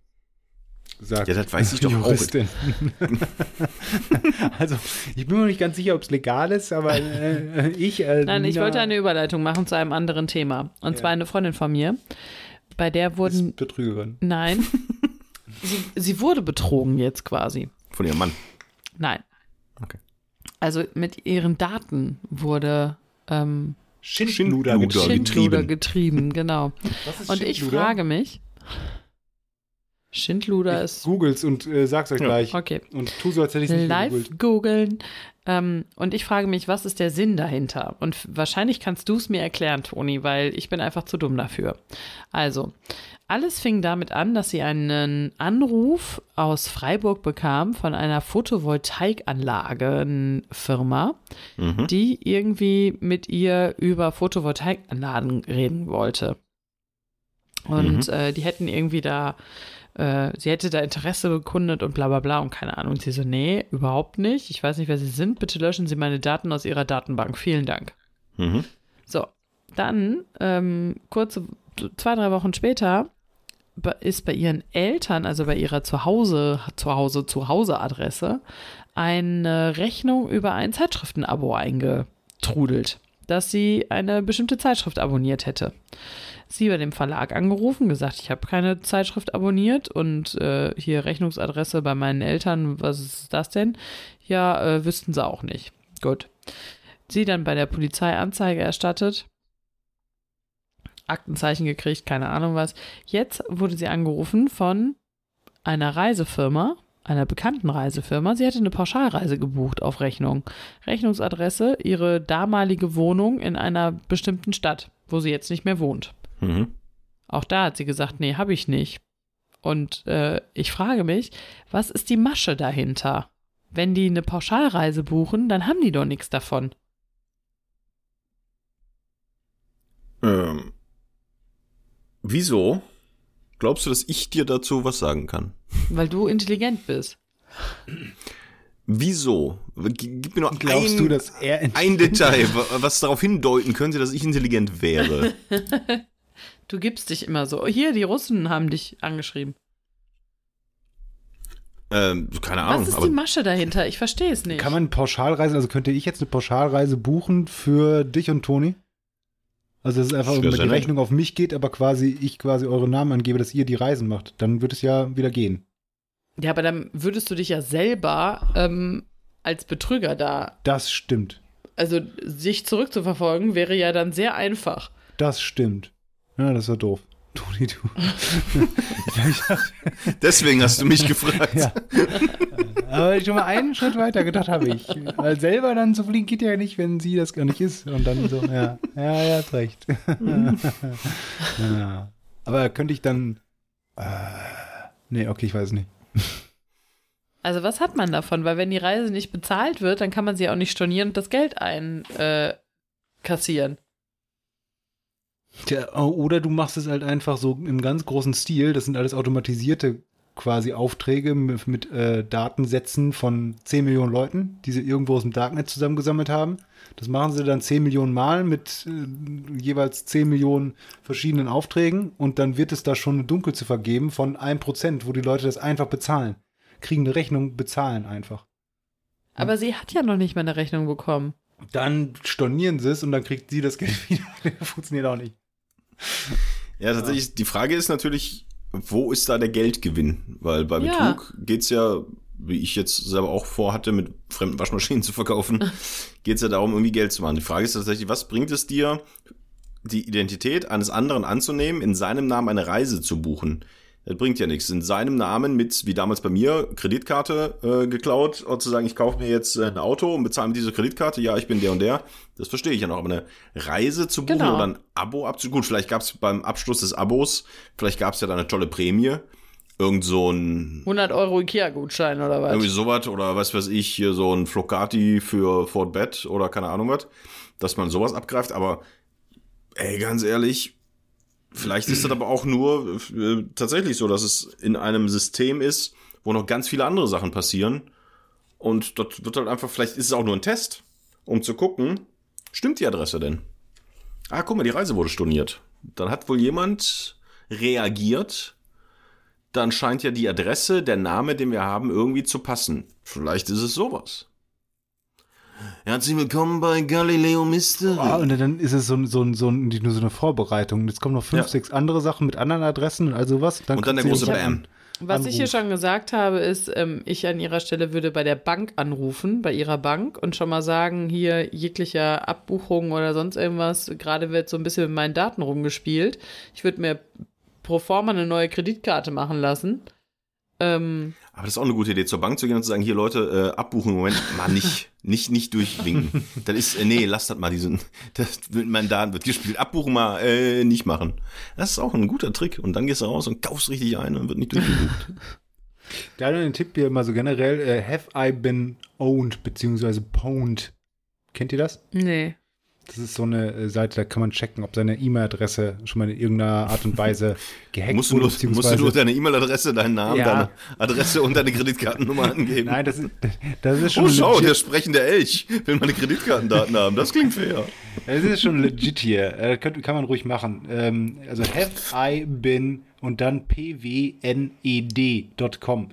Sagt Ja, das weiß ich doch auch. (laughs) Also, ich bin mir nicht ganz sicher, ob es legal ist, aber äh, ich. Äh, Nein, ich Nina- wollte eine Überleitung machen zu einem anderen Thema. Und Ja. zwar eine Freundin von mir, bei der wurden. ist Betrügerin. Nein. (laughs) sie, sie wurde betrogen jetzt quasi. Von ihrem Mann. Nein. Okay. Also mit ihren Daten wurde ähm, Schindluder getrieben. Schindluder getrieben. getrieben, genau. Was ist Und ich Schindluder? frage mich, Schindluder Ich ist. Googles und äh, sag's euch Ja. gleich. Okay. Und tu so, als hätte ich es nicht Live gegoogelt. googeln. Ähm, und ich frage mich, was ist der Sinn dahinter? Und wahrscheinlich kannst du es mir erklären, Toni, weil ich bin einfach zu dumm dafür. Also, alles fing damit an, dass sie einen Anruf aus Freiburg bekam von einer Photovoltaikanlagenfirma, Mhm. die irgendwie mit ihr über Photovoltaikanlagen reden wollte. Und Mhm. äh, die hätten irgendwie da, äh, sie hätte da Interesse bekundet und bla bla bla und keine Ahnung. Und sie so, nee, überhaupt nicht. Ich weiß nicht, wer sie sind. Bitte löschen Sie meine Daten aus Ihrer Datenbank. Vielen Dank. Mhm. So, dann, ähm, kurze, zwei, drei Wochen später, ist bei ihren Eltern, also bei ihrer Zuhause, Zuhause, Zuhause-Adresse, eine Rechnung über ein Zeitschriftenabo eingetrudelt, dass sie eine bestimmte Zeitschrift abonniert hätte. Sie bei dem Verlag angerufen, gesagt, ich habe keine Zeitschrift abonniert und äh, hier Rechnungsadresse bei meinen Eltern, was ist das denn? Ja, äh, wüssten sie auch nicht. Gut. Sie dann bei der Polizei Anzeige erstattet. Aktenzeichen gekriegt, keine Ahnung was. Jetzt wurde sie angerufen von einer Reisefirma, einer bekannten Reisefirma. Sie hätte eine Pauschalreise gebucht auf Rechnung. Rechnungsadresse, ihre damalige Wohnung in einer bestimmten Stadt, wo sie jetzt nicht mehr wohnt. Mhm. Auch da hat sie gesagt, nee, habe ich nicht. Und äh, ich frage mich, was ist die Masche dahinter? Wenn die eine Pauschalreise buchen, dann haben die doch nichts davon. Ähm, wieso glaubst du, dass ich dir dazu was sagen kann? Weil du intelligent bist. Wieso? Gib mir nur Glaubst ein, du, dass er in ein Detail, wa- was darauf hindeuten könnte, dass ich intelligent wäre. (laughs) Du gibst dich immer so. Hier, die Russen haben dich angeschrieben. Ähm, keine Ahnung. Was ist aber die Masche dahinter? Ich verstehe es nicht. Kann man Pauschalreise, also könnte ich jetzt eine Pauschalreise buchen für dich und Toni? Also, dass es einfach über die. Rechnung auf mich geht, aber quasi ich quasi eure Namen angebe, dass ihr die Reisen macht. Dann wird es ja wieder gehen. ja, aber dann würdest du dich ja selber ähm, als Betrüger da. Das stimmt. Also sich zurückzuverfolgen wäre ja dann sehr einfach. Das stimmt. Ja, das war doof. (laughs) Toni, du. (laughs) deswegen hast du mich gefragt. ja. Aber schon mal einen Schritt weiter gedacht habe ich. Weil selber dann zu fliegen geht ja nicht, wenn sie das gar nicht ist. Und dann so, ja, ja, ja, hast recht. (laughs) ja. Aber könnte ich dann. Äh, nee, okay, ich weiß es nicht. Also was hat man davon? Weil wenn die Reise nicht bezahlt wird, dann kann man sie auch nicht stornieren und das Geld einkassieren. Äh, kassieren. Tja, oder du machst es halt einfach so im ganz großen Stil. Das sind alles automatisierte quasi Aufträge mit, mit äh, Datensätzen von 10 Millionen Leuten, die sie irgendwo aus dem Darknet zusammengesammelt haben. Das machen sie dann 10 Millionen Mal mit äh, jeweils 10 Millionen verschiedenen Aufträgen und dann wird es da schon eine Dunkelziffer geben von 1%, wo die Leute das einfach bezahlen. Kriegen eine Rechnung, bezahlen einfach. Aber sie hat ja noch nicht mal eine Rechnung bekommen. Dann stornieren sie es und dann kriegt sie das Geld (laughs) wieder. Funktioniert auch nicht. Ja, tatsächlich, die Frage ist natürlich, wo ist da der Geldgewinn? Weil bei Ja. Betrug geht's ja, wie ich jetzt selber auch vorhatte, mit fremden Waschmaschinen (laughs) zu verkaufen, geht's ja darum, irgendwie Geld zu machen. Die Frage ist tatsächlich, was bringt es dir, die Identität eines anderen anzunehmen, in seinem Namen eine Reise zu buchen? Das bringt ja nichts. In seinem Namen mit, wie damals bei mir, Kreditkarte äh, geklaut und zu sagen, ich kaufe mir jetzt äh, ein Auto und bezahle mit dieser Kreditkarte, ja, ich bin der und der, das verstehe ich ja noch. Aber eine Reise zu buchen Genau. oder ein Abo abzu... Gut, vielleicht gab es beim Abschluss des Abos, vielleicht gab es ja da eine tolle Prämie. Irgend so ein 100 Euro Ikea-Gutschein oder was? irgendwie sowas oder was weiß ich, hier so ein Flocati für Fort Bed oder keine Ahnung was, dass man sowas abgreift, aber ey, ganz ehrlich, vielleicht ist das aber auch nur äh, tatsächlich so, dass es in einem System ist, wo noch ganz viele andere Sachen passieren und dort wird halt einfach, vielleicht ist es auch nur ein Test, um zu gucken, stimmt die Adresse denn? Ah, guck mal, die Reise wurde storniert. Dann hat wohl jemand reagiert dann scheint ja die Adresse, der Name, den wir haben, irgendwie zu passen. Vielleicht ist es sowas. Herzlich willkommen bei Galileo Mystery. Ah, und dann ist es so, so, so, nicht nur so eine Vorbereitung. Jetzt kommen noch fünf, Ja. sechs andere Sachen mit anderen Adressen und all sowas. Und dann der große Bam. Was ich hier Anruf. schon gesagt habe, ist, ähm, ich an ihrer Stelle würde bei der Bank anrufen, bei ihrer Bank und schon mal sagen, hier jeglicher Abbuchung oder sonst irgendwas, gerade wird so ein bisschen mit meinen Daten rumgespielt. Ich würde mir pro forma eine neue Kreditkarte machen lassen. Ähm, Aber das ist auch eine gute Idee, zur Bank zu gehen und zu sagen, hier Leute, äh, abbuchen im Moment mal nicht. nicht, nicht durchwinken. Das ist, äh, nee, lasst das mal diesen, das mit meinen Daten wird gespielt. Abbuchen mal, äh, nicht machen. Das ist auch ein guter Trick. Und dann gehst du raus und kaufst richtig ein und wird nicht durchgebucht. Da ein Tipp hier mal so generell. Äh, have I been owned, beziehungsweise pwned? Kennt ihr das? nee. Das ist so eine äh, Seite, da kann man checken, ob seine E-Mail-Adresse schon mal in irgendeiner Art und Weise (laughs) gehackt musst, du wurde, nur, musst du nur deine E-Mail-Adresse, deinen Namen, Ja. deine Adresse und deine Kreditkartennummer angeben. Nein, das ist, das ist schon Oh, schau, der sprechende Elch will meine Kreditkartendaten haben. Das klingt fair. Es ist schon legit hier. Äh, könnt, kann man ruhig machen. Ähm, also have I been und dann pwned.com.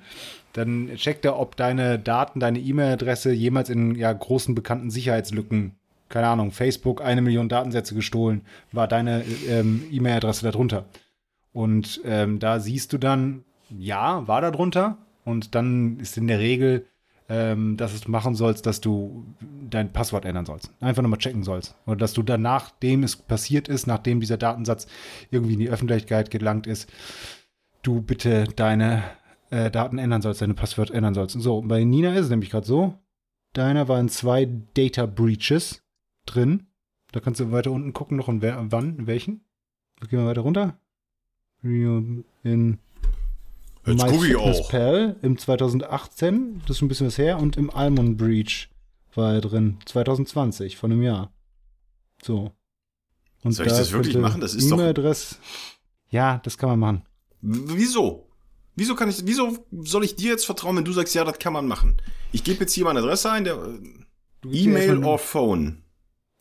Dann checkt er, ob deine Daten, deine E-Mail-Adresse jemals in ja, großen bekannten Sicherheitslücken, keine Ahnung, Facebook, eine Million Datensätze gestohlen, war deine ähm, E-Mail-Adresse darunter. Und ähm, da siehst du dann, ja, war da drunter. Und dann ist in der Regel, ähm, dass du machen sollst, dass du dein Passwort ändern sollst. Einfach nochmal checken sollst. Oder dass du dann, nachdem es passiert ist, nachdem dieser Datensatz irgendwie in die Öffentlichkeit gelangt ist, du bitte deine äh, Daten ändern sollst, deine Passwort ändern sollst. So, bei Nina ist es nämlich gerade so. Deiner waren zwei Data Breaches drin. Da kannst du weiter unten gucken, noch in wer, wann, in welchen. Gehen wir weiter runter. In Jetzt guck ich auch. MyFitnessPal im 2018, das ist schon ein bisschen was her, und im Almond Breach war er drin, 2020, von einem Jahr. So. Und Soll ich das wirklich machen? Das ist doch- E-Mail-Adresse. Ja, das kann man machen. Wieso? Wieso kann ich, wieso soll ich dir jetzt vertrauen, wenn du sagst, ja, das kann man machen? Ich gebe jetzt hier meine Adresse ein, der mir E-Mail or Phone.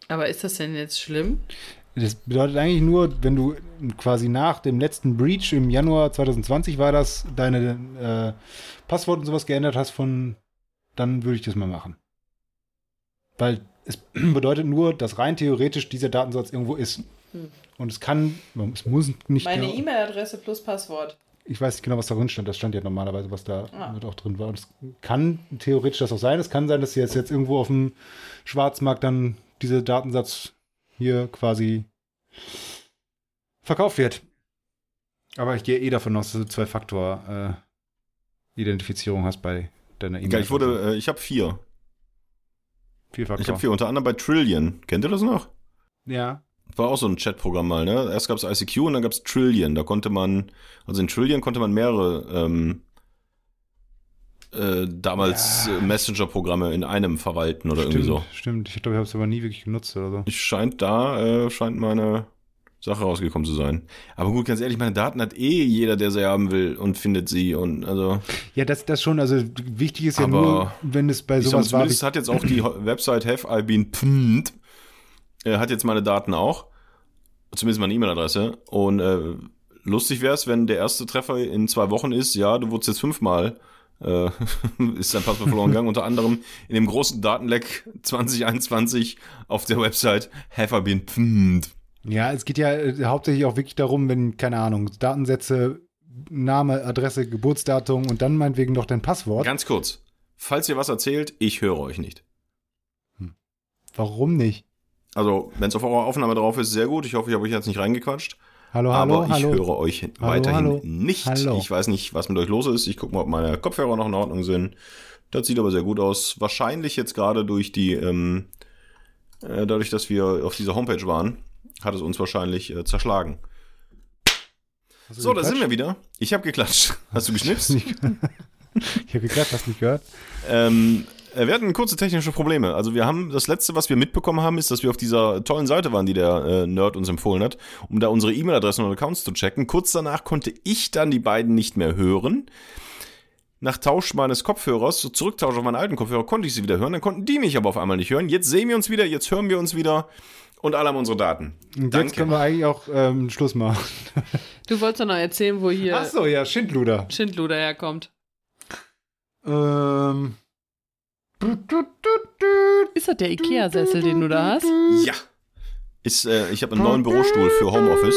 Aber ist das denn jetzt schlimm? Das bedeutet eigentlich nur, wenn du quasi nach dem letzten Breach im Januar 2020 war das, deine äh, Passwort und sowas geändert hast von, dann würde ich das mal machen. Weil es (clears throat) bedeutet nur, dass rein theoretisch dieser Datensatz irgendwo ist. Hm. Und es kann, es muss nicht Meine genau, E-Mail-Adresse plus Passwort. ich weiß nicht genau, was da drin stand. Das stand ja normalerweise, was da Ah. auch drin war. Und es kann theoretisch das auch sein. Es kann sein, dass jetzt, jetzt irgendwo auf dem Schwarzmarkt dann dieser Datensatz hier quasi verkauft wird. Aber ich gehe eh davon aus, dass du Zwei-Faktor-Identifizierung hast bei deiner E-Mail. Ich wurde, äh, ich habe vier. Vier-Faktor. Ich habe vier, unter anderem bei Trillion. Kennt ihr das noch? Ja. War auch so ein Chatprogramm mal, ne? Erst gab's ICQ und dann gab's Trillion. Da konnte man, also in Trillion konnte man mehrere ähm, äh, damals Ja. äh, Messenger-Programme in einem verwalten oder irgendwie Stimmt, so. stimmt. Ich glaube, ich habe es aber nie wirklich genutzt oder so. Ich scheint da, äh, scheint meine Sache rausgekommen zu sein. Aber gut, ganz ehrlich, meine Daten hat eh jeder, der sie haben will und findet sie und also Ja, das, das schon. Also wichtig ist ja nur, wenn es bei sowas war. zumindest Wie, hat jetzt auch die (clears throat) Website Have I Been Pwned, äh, hat jetzt meine Daten auch. Zumindest meine E-Mail-Adresse. Und äh, lustig wäre es, wenn der erste Treffer in zwei Wochen ist, ja, du wurdest jetzt fünfmal, äh, (laughs) ist dein Passwort verloren gegangen, unter anderem in dem großen Datenleck 2021 auf der Website Have I Been Pwned. ja, es geht ja äh, hauptsächlich auch wirklich darum, wenn, keine Ahnung, Datensätze, Name, Adresse, Geburtsdatum und dann meinetwegen noch dein Passwort. Ganz kurz, falls ihr was erzählt, ich höre euch nicht. Warum nicht? Also, wenn es auf eurer Aufnahme drauf ist, sehr gut. Ich hoffe, ich habe euch jetzt nicht reingquatscht. Hallo, aber hallo, ich hallo. höre euch Hallo, weiterhin hallo. nicht. Hallo. Ich weiß nicht, was mit euch los ist. Ich gucke mal, ob meine Kopfhörer noch in Ordnung sind. Das sieht aber sehr gut aus. Wahrscheinlich jetzt gerade durch die, ähm, äh, dadurch, dass wir auf dieser Homepage waren, hat es uns wahrscheinlich äh, zerschlagen. So, da sind wir wieder. Ich habe geklatscht. Hast du (laughs) geschnipst? ich habe geklatscht, hast du nicht gehört? Ähm, äh, wir hatten kurze technische Probleme. Also wir haben, das letzte, was wir mitbekommen haben, ist, dass wir auf dieser tollen Seite waren, die der äh, Nerd uns empfohlen hat, um da unsere E-Mail-Adressen und Accounts zu checken. Kurz danach konnte ich dann die beiden nicht mehr hören. Nach Tausch meines Kopfhörers, so Zurücktausch auf meinen alten Kopfhörer, konnte ich sie wieder hören. Dann konnten die mich aber auf einmal nicht hören. Jetzt sehen wir uns wieder, jetzt hören wir uns wieder und alle haben unsere Daten. Und Danke. jetzt können wir eigentlich auch ähm, Schluss machen. Du wolltest doch noch erzählen, wo hier Ach so, ja, Schindluder. Schindluder herkommt. Ähm. Ist das der Ikea-Sessel, den du da hast? Ja. Ist, äh, ich habe einen neuen Bürostuhl für Homeoffice.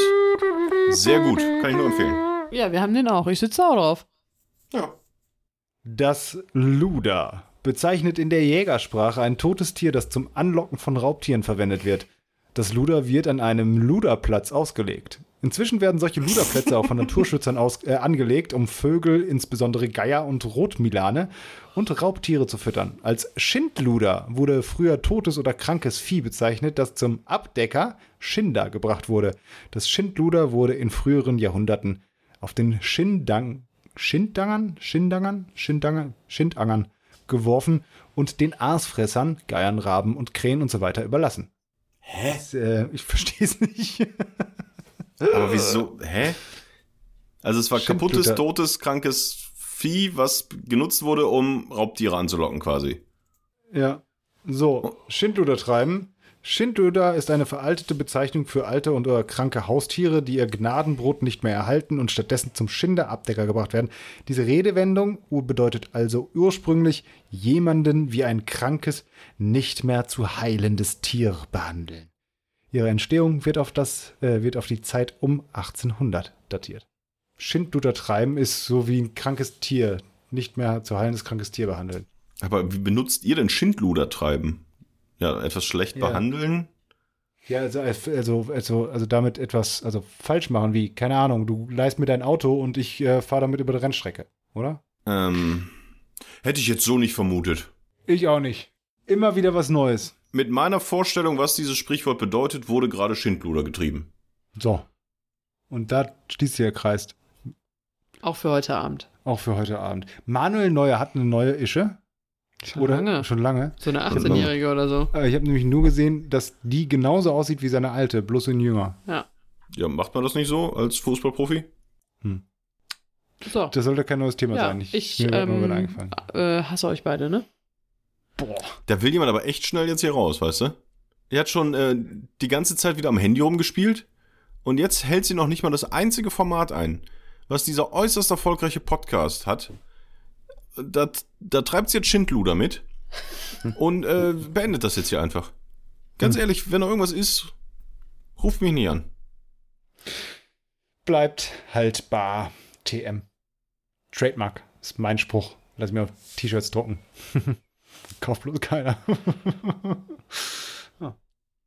Sehr gut, kann ich nur empfehlen. Ja, wir haben den auch. Ich sitze auch drauf. Ja. Das Luder bezeichnet in der Jägersprache ein totes Tier, das zum Anlocken von Raubtieren verwendet wird. Das Luder wird an einem Luderplatz ausgelegt. Inzwischen werden solche Luderplätze auch von Naturschützern aus, äh, angelegt, um Vögel, insbesondere Geier und Rotmilane, und Raubtiere zu füttern. Als Schindluder wurde früher totes oder krankes Vieh bezeichnet, das zum Abdecker Schinder gebracht wurde. Das Schindluder wurde in früheren Jahrhunderten auf den Schindang, Schindangern, Schindangern, Schindangern, Schindangern geworfen und den Aasfressern, Geiern, Raben und Krähen und so weiter überlassen. Hä? Das, äh, ich verstehe es nicht. (laughs) Aber wieso? Hä? Also es war Stimmt, kaputtes, Luther. totes, krankes Vieh, was genutzt wurde, um Raubtiere anzulocken quasi. Ja. So, Schindluder treiben. Schindluder ist eine veraltete Bezeichnung für alte und oder kranke Haustiere, die ihr Gnadenbrot nicht mehr erhalten und stattdessen zum Schinderabdecker gebracht werden. Diese Redewendung bedeutet also ursprünglich jemanden wie ein krankes, nicht mehr zu heilendes Tier behandeln. Ihre Entstehung wird auf, das, äh, wird auf die Zeit um 1800 datiert. Schindluder treiben ist so wie ein krankes Tier, nicht mehr zu heilendes krankes Tier behandeln. Aber wie benutzt ihr denn Schindluder treiben? Ja, etwas schlecht Ja. behandeln? Ja, also, also, also, also damit etwas also falsch machen, wie, keine Ahnung, du leihst mir dein Auto und ich äh, fahre damit über die Rennstrecke, oder? Ähm, hätte ich jetzt so nicht vermutet. Ich auch nicht. Immer wieder was Neues. Mit meiner Vorstellung, was dieses Sprichwort bedeutet, wurde gerade Schindluder getrieben. So. Und da schließt sich der Kreis. Auch für heute Abend. Auch für heute Abend. Manuel Neuer hat eine neue Ische. Schon oder lange. Schon lange. So eine 18-Jährige oder so. Äh, Ich habe nämlich nur gesehen, dass die genauso aussieht wie seine alte, bloß in jünger. Ja. Ja, macht man das nicht so als Fußballprofi? So. Das sollte kein neues Thema Ja, sein. ich mir wird mal wieder ähm, eingefallen. äh, hasse euch beide, ne? Da will jemand aber echt schnell jetzt hier raus, weißt du? Die hat schon äh, die ganze Zeit wieder am Handy rumgespielt. Und jetzt hält sie noch nicht mal das einzige Format ein, was dieser äußerst erfolgreiche Podcast hat. Da, da treibt sie jetzt Schindluder mit (laughs) und äh, beendet das jetzt hier einfach. Ganz Hm. ehrlich, wenn noch irgendwas ist, ruft mich nie an. Bleibt haltbar. TM. Trademark ist mein Spruch. Lass mir auf T-Shirts drucken. (laughs) Kauft bloß keiner. (laughs)